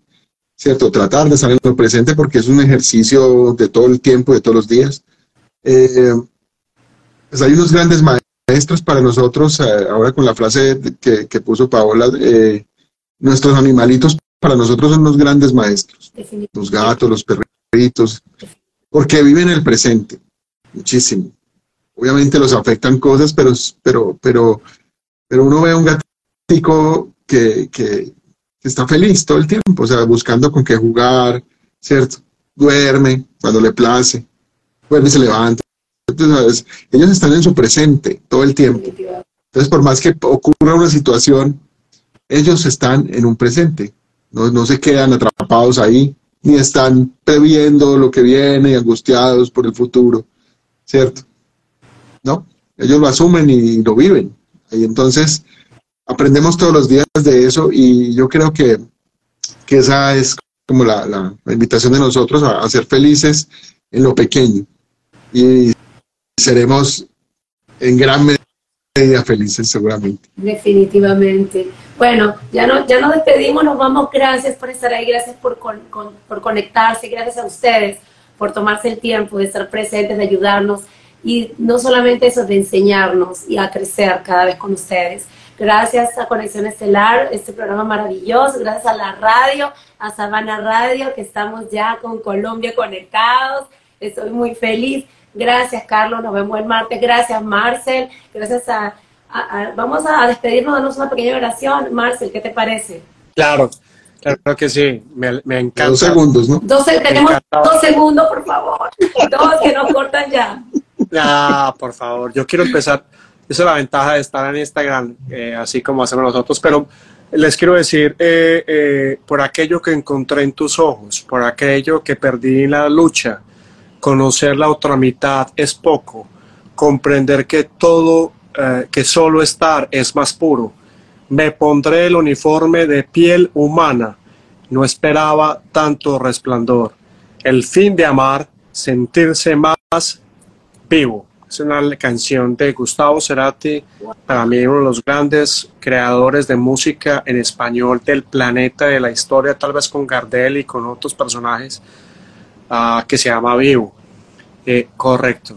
¿cierto? Tratar de estar en lo presente porque es un ejercicio de todo el tiempo, de todos los días. Eh, pues hay unos grandes maestros para nosotros, eh, ahora con la frase que, que puso Paola, eh, nuestros animalitos para nosotros son los grandes maestros, los gatos, los perritos, porque viven el presente, muchísimo. Obviamente los afectan cosas, pero, pero, pero, pero uno ve a un que, que, está feliz todo el tiempo, o sea, buscando con qué jugar, ¿cierto? Duerme cuando le place, duerme y se levanta. Entonces, ellos están en su presente todo el tiempo. Entonces, por más que ocurra una situación, ellos están en un presente, no, no se quedan atrapados ahí, ni están previendo lo que viene, angustiados por el futuro, ¿cierto? ¿No? Ellos lo asumen y lo viven. Y entonces, aprendemos todos los días de eso y yo creo que, esa es como la, invitación de nosotros a, ser felices en lo pequeño y seremos en gran medida felices seguramente. Definitivamente. Bueno, ya, no, ya nos despedimos, nos vamos. Gracias por estar ahí, gracias por, por conectarse, gracias a ustedes por tomarse el tiempo de estar presentes, de ayudarnos y no solamente eso, de enseñarnos y a crecer cada vez con ustedes. Gracias a Conexión Estelar, este programa maravilloso, gracias a la radio, a Sabana Radio, que estamos ya con Colombia conectados. Estoy muy feliz. Gracias, Carlos. Nos vemos el martes. Gracias, Marcel. Gracias a, vamos a despedirnos, darnos una pequeña oración. Marcel, ¿qué te parece? Claro, claro que sí. Me, me encanta. Dos segundos, ¿no? Dos, tenemos dos segundos, por favor. Dos que nos cortan ya. Ah, por favor. Yo quiero empezar esa es la ventaja de estar en Instagram, eh, así como hacemos nosotros, pero les quiero decir, eh, eh, por aquello que encontré en tus ojos, por aquello que perdí en la lucha, conocer la otra mitad es poco, comprender que todo, que solo estar es más puro. Me pondré el uniforme de piel humana, no esperaba tanto resplandor. El fin de amar, sentirse más vivo. Es una canción de Gustavo Cerati, para mí uno de los grandes creadores de música en español del planeta, de la historia, tal vez con Gardel y con otros personajes, uh, que se llama Vivo. Eh, correcto.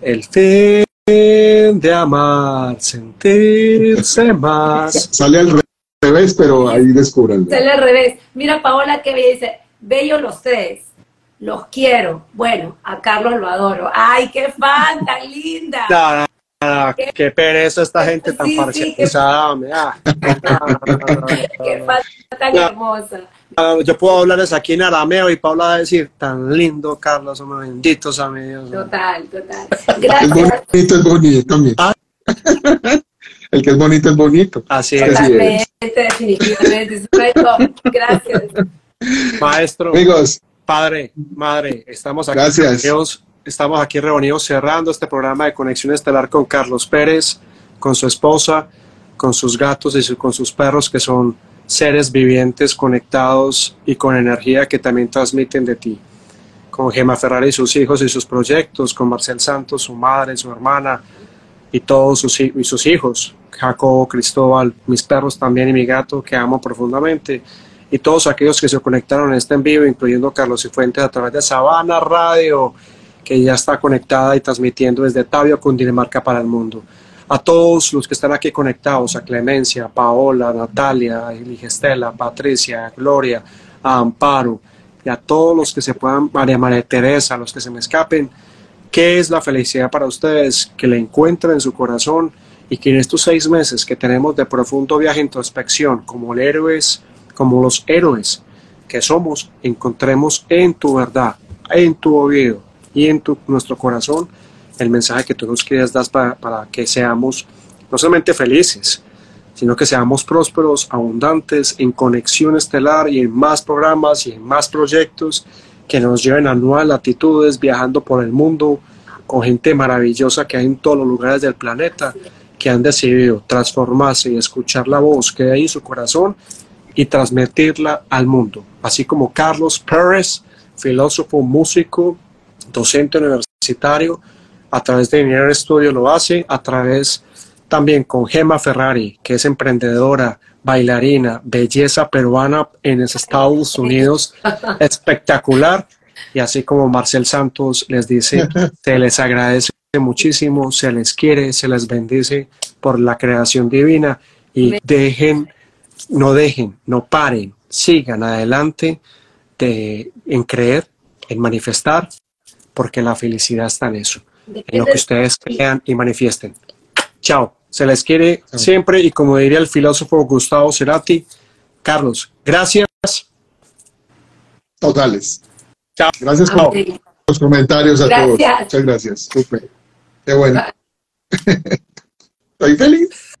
El fin de amar, sentirse más. Sale al revés, pero ahí descubren. Sale al revés. Mira, Paola, que dice, bello los tres los quiero. Bueno, a Carlos lo adoro. ¡Ay, qué fan tan linda! qué, pereza esta gente tan parcializada. qué fan tan hermosa. Yo puedo hablarles aquí en arameo y Paula va a decir, tan lindo, Carlos, somos benditos amigos. Total, total. Gracias. El bonito es bonito también. ¿Ah? El que es bonito es bonito. Así es. definitivamente. Gracias. Maestro. Amigos. Padre, madre, estamos aquí Gracias. reunidos, estamos aquí reunidos cerrando este programa de Conexión Estelar con Carlos Pérez, con su esposa, con sus gatos y con sus perros que son seres vivientes conectados y con energía que también transmiten de ti. Con Gemma Ferrari y sus hijos y sus proyectos, con Marcel Santos, su madre, su hermana y todos sus, y sus hijos, Jacobo, Cristóbal, mis perros también y mi gato que amo profundamente y todos aquellos que se conectaron en este en vivo, incluyendo Carlos y Fuentes a través de Sabana Radio, que ya está conectada y transmitiendo desde Tabio, Cundinamarca para el mundo. A todos los que están aquí conectados, a Clemencia, Paola, Natalia, a Estela, Patricia, Gloria, a Amparo, y a todos los que se puedan, María María Teresa, los que se me escapen, ¿qué es la felicidad para ustedes? Que la encuentren en su corazón y que en estos seis meses que tenemos de profundo viaje de introspección, como héroes, como los héroes que somos, encontremos en tu verdad, en tu oído y en nuestro corazón el mensaje que tú nos quieres dar para, para que seamos no solamente felices, sino que seamos prósperos, abundantes, en conexión estelar y en más programas y en más proyectos que nos lleven a nuevas latitudes, viajando por el mundo con gente maravillosa que hay en todos los lugares del planeta que han decidido transformarse y escuchar la voz que hay en su corazón y transmitirla al mundo. Así como Carlos Pérez, filósofo, músico, docente universitario, a través de Dinero Studio lo hace, a través también con Gemma Ferrari, que es emprendedora, bailarina, belleza peruana en los Estados Unidos, espectacular. Y así como Marcel Santos les dice, se les agradece muchísimo, se les quiere, se les bendice por la creación divina y dejen, no dejen, no paren, sigan adelante de, en creer, en manifestar, porque la felicidad está en eso, en lo que ustedes crean y manifiesten. Chao, se les quiere siempre y como diría el filósofo Gustavo Cerati, Carlos, gracias. Totales. Chao. Gracias por los comentarios a todos. Muchas gracias. Súper. Qué bueno. Estoy feliz.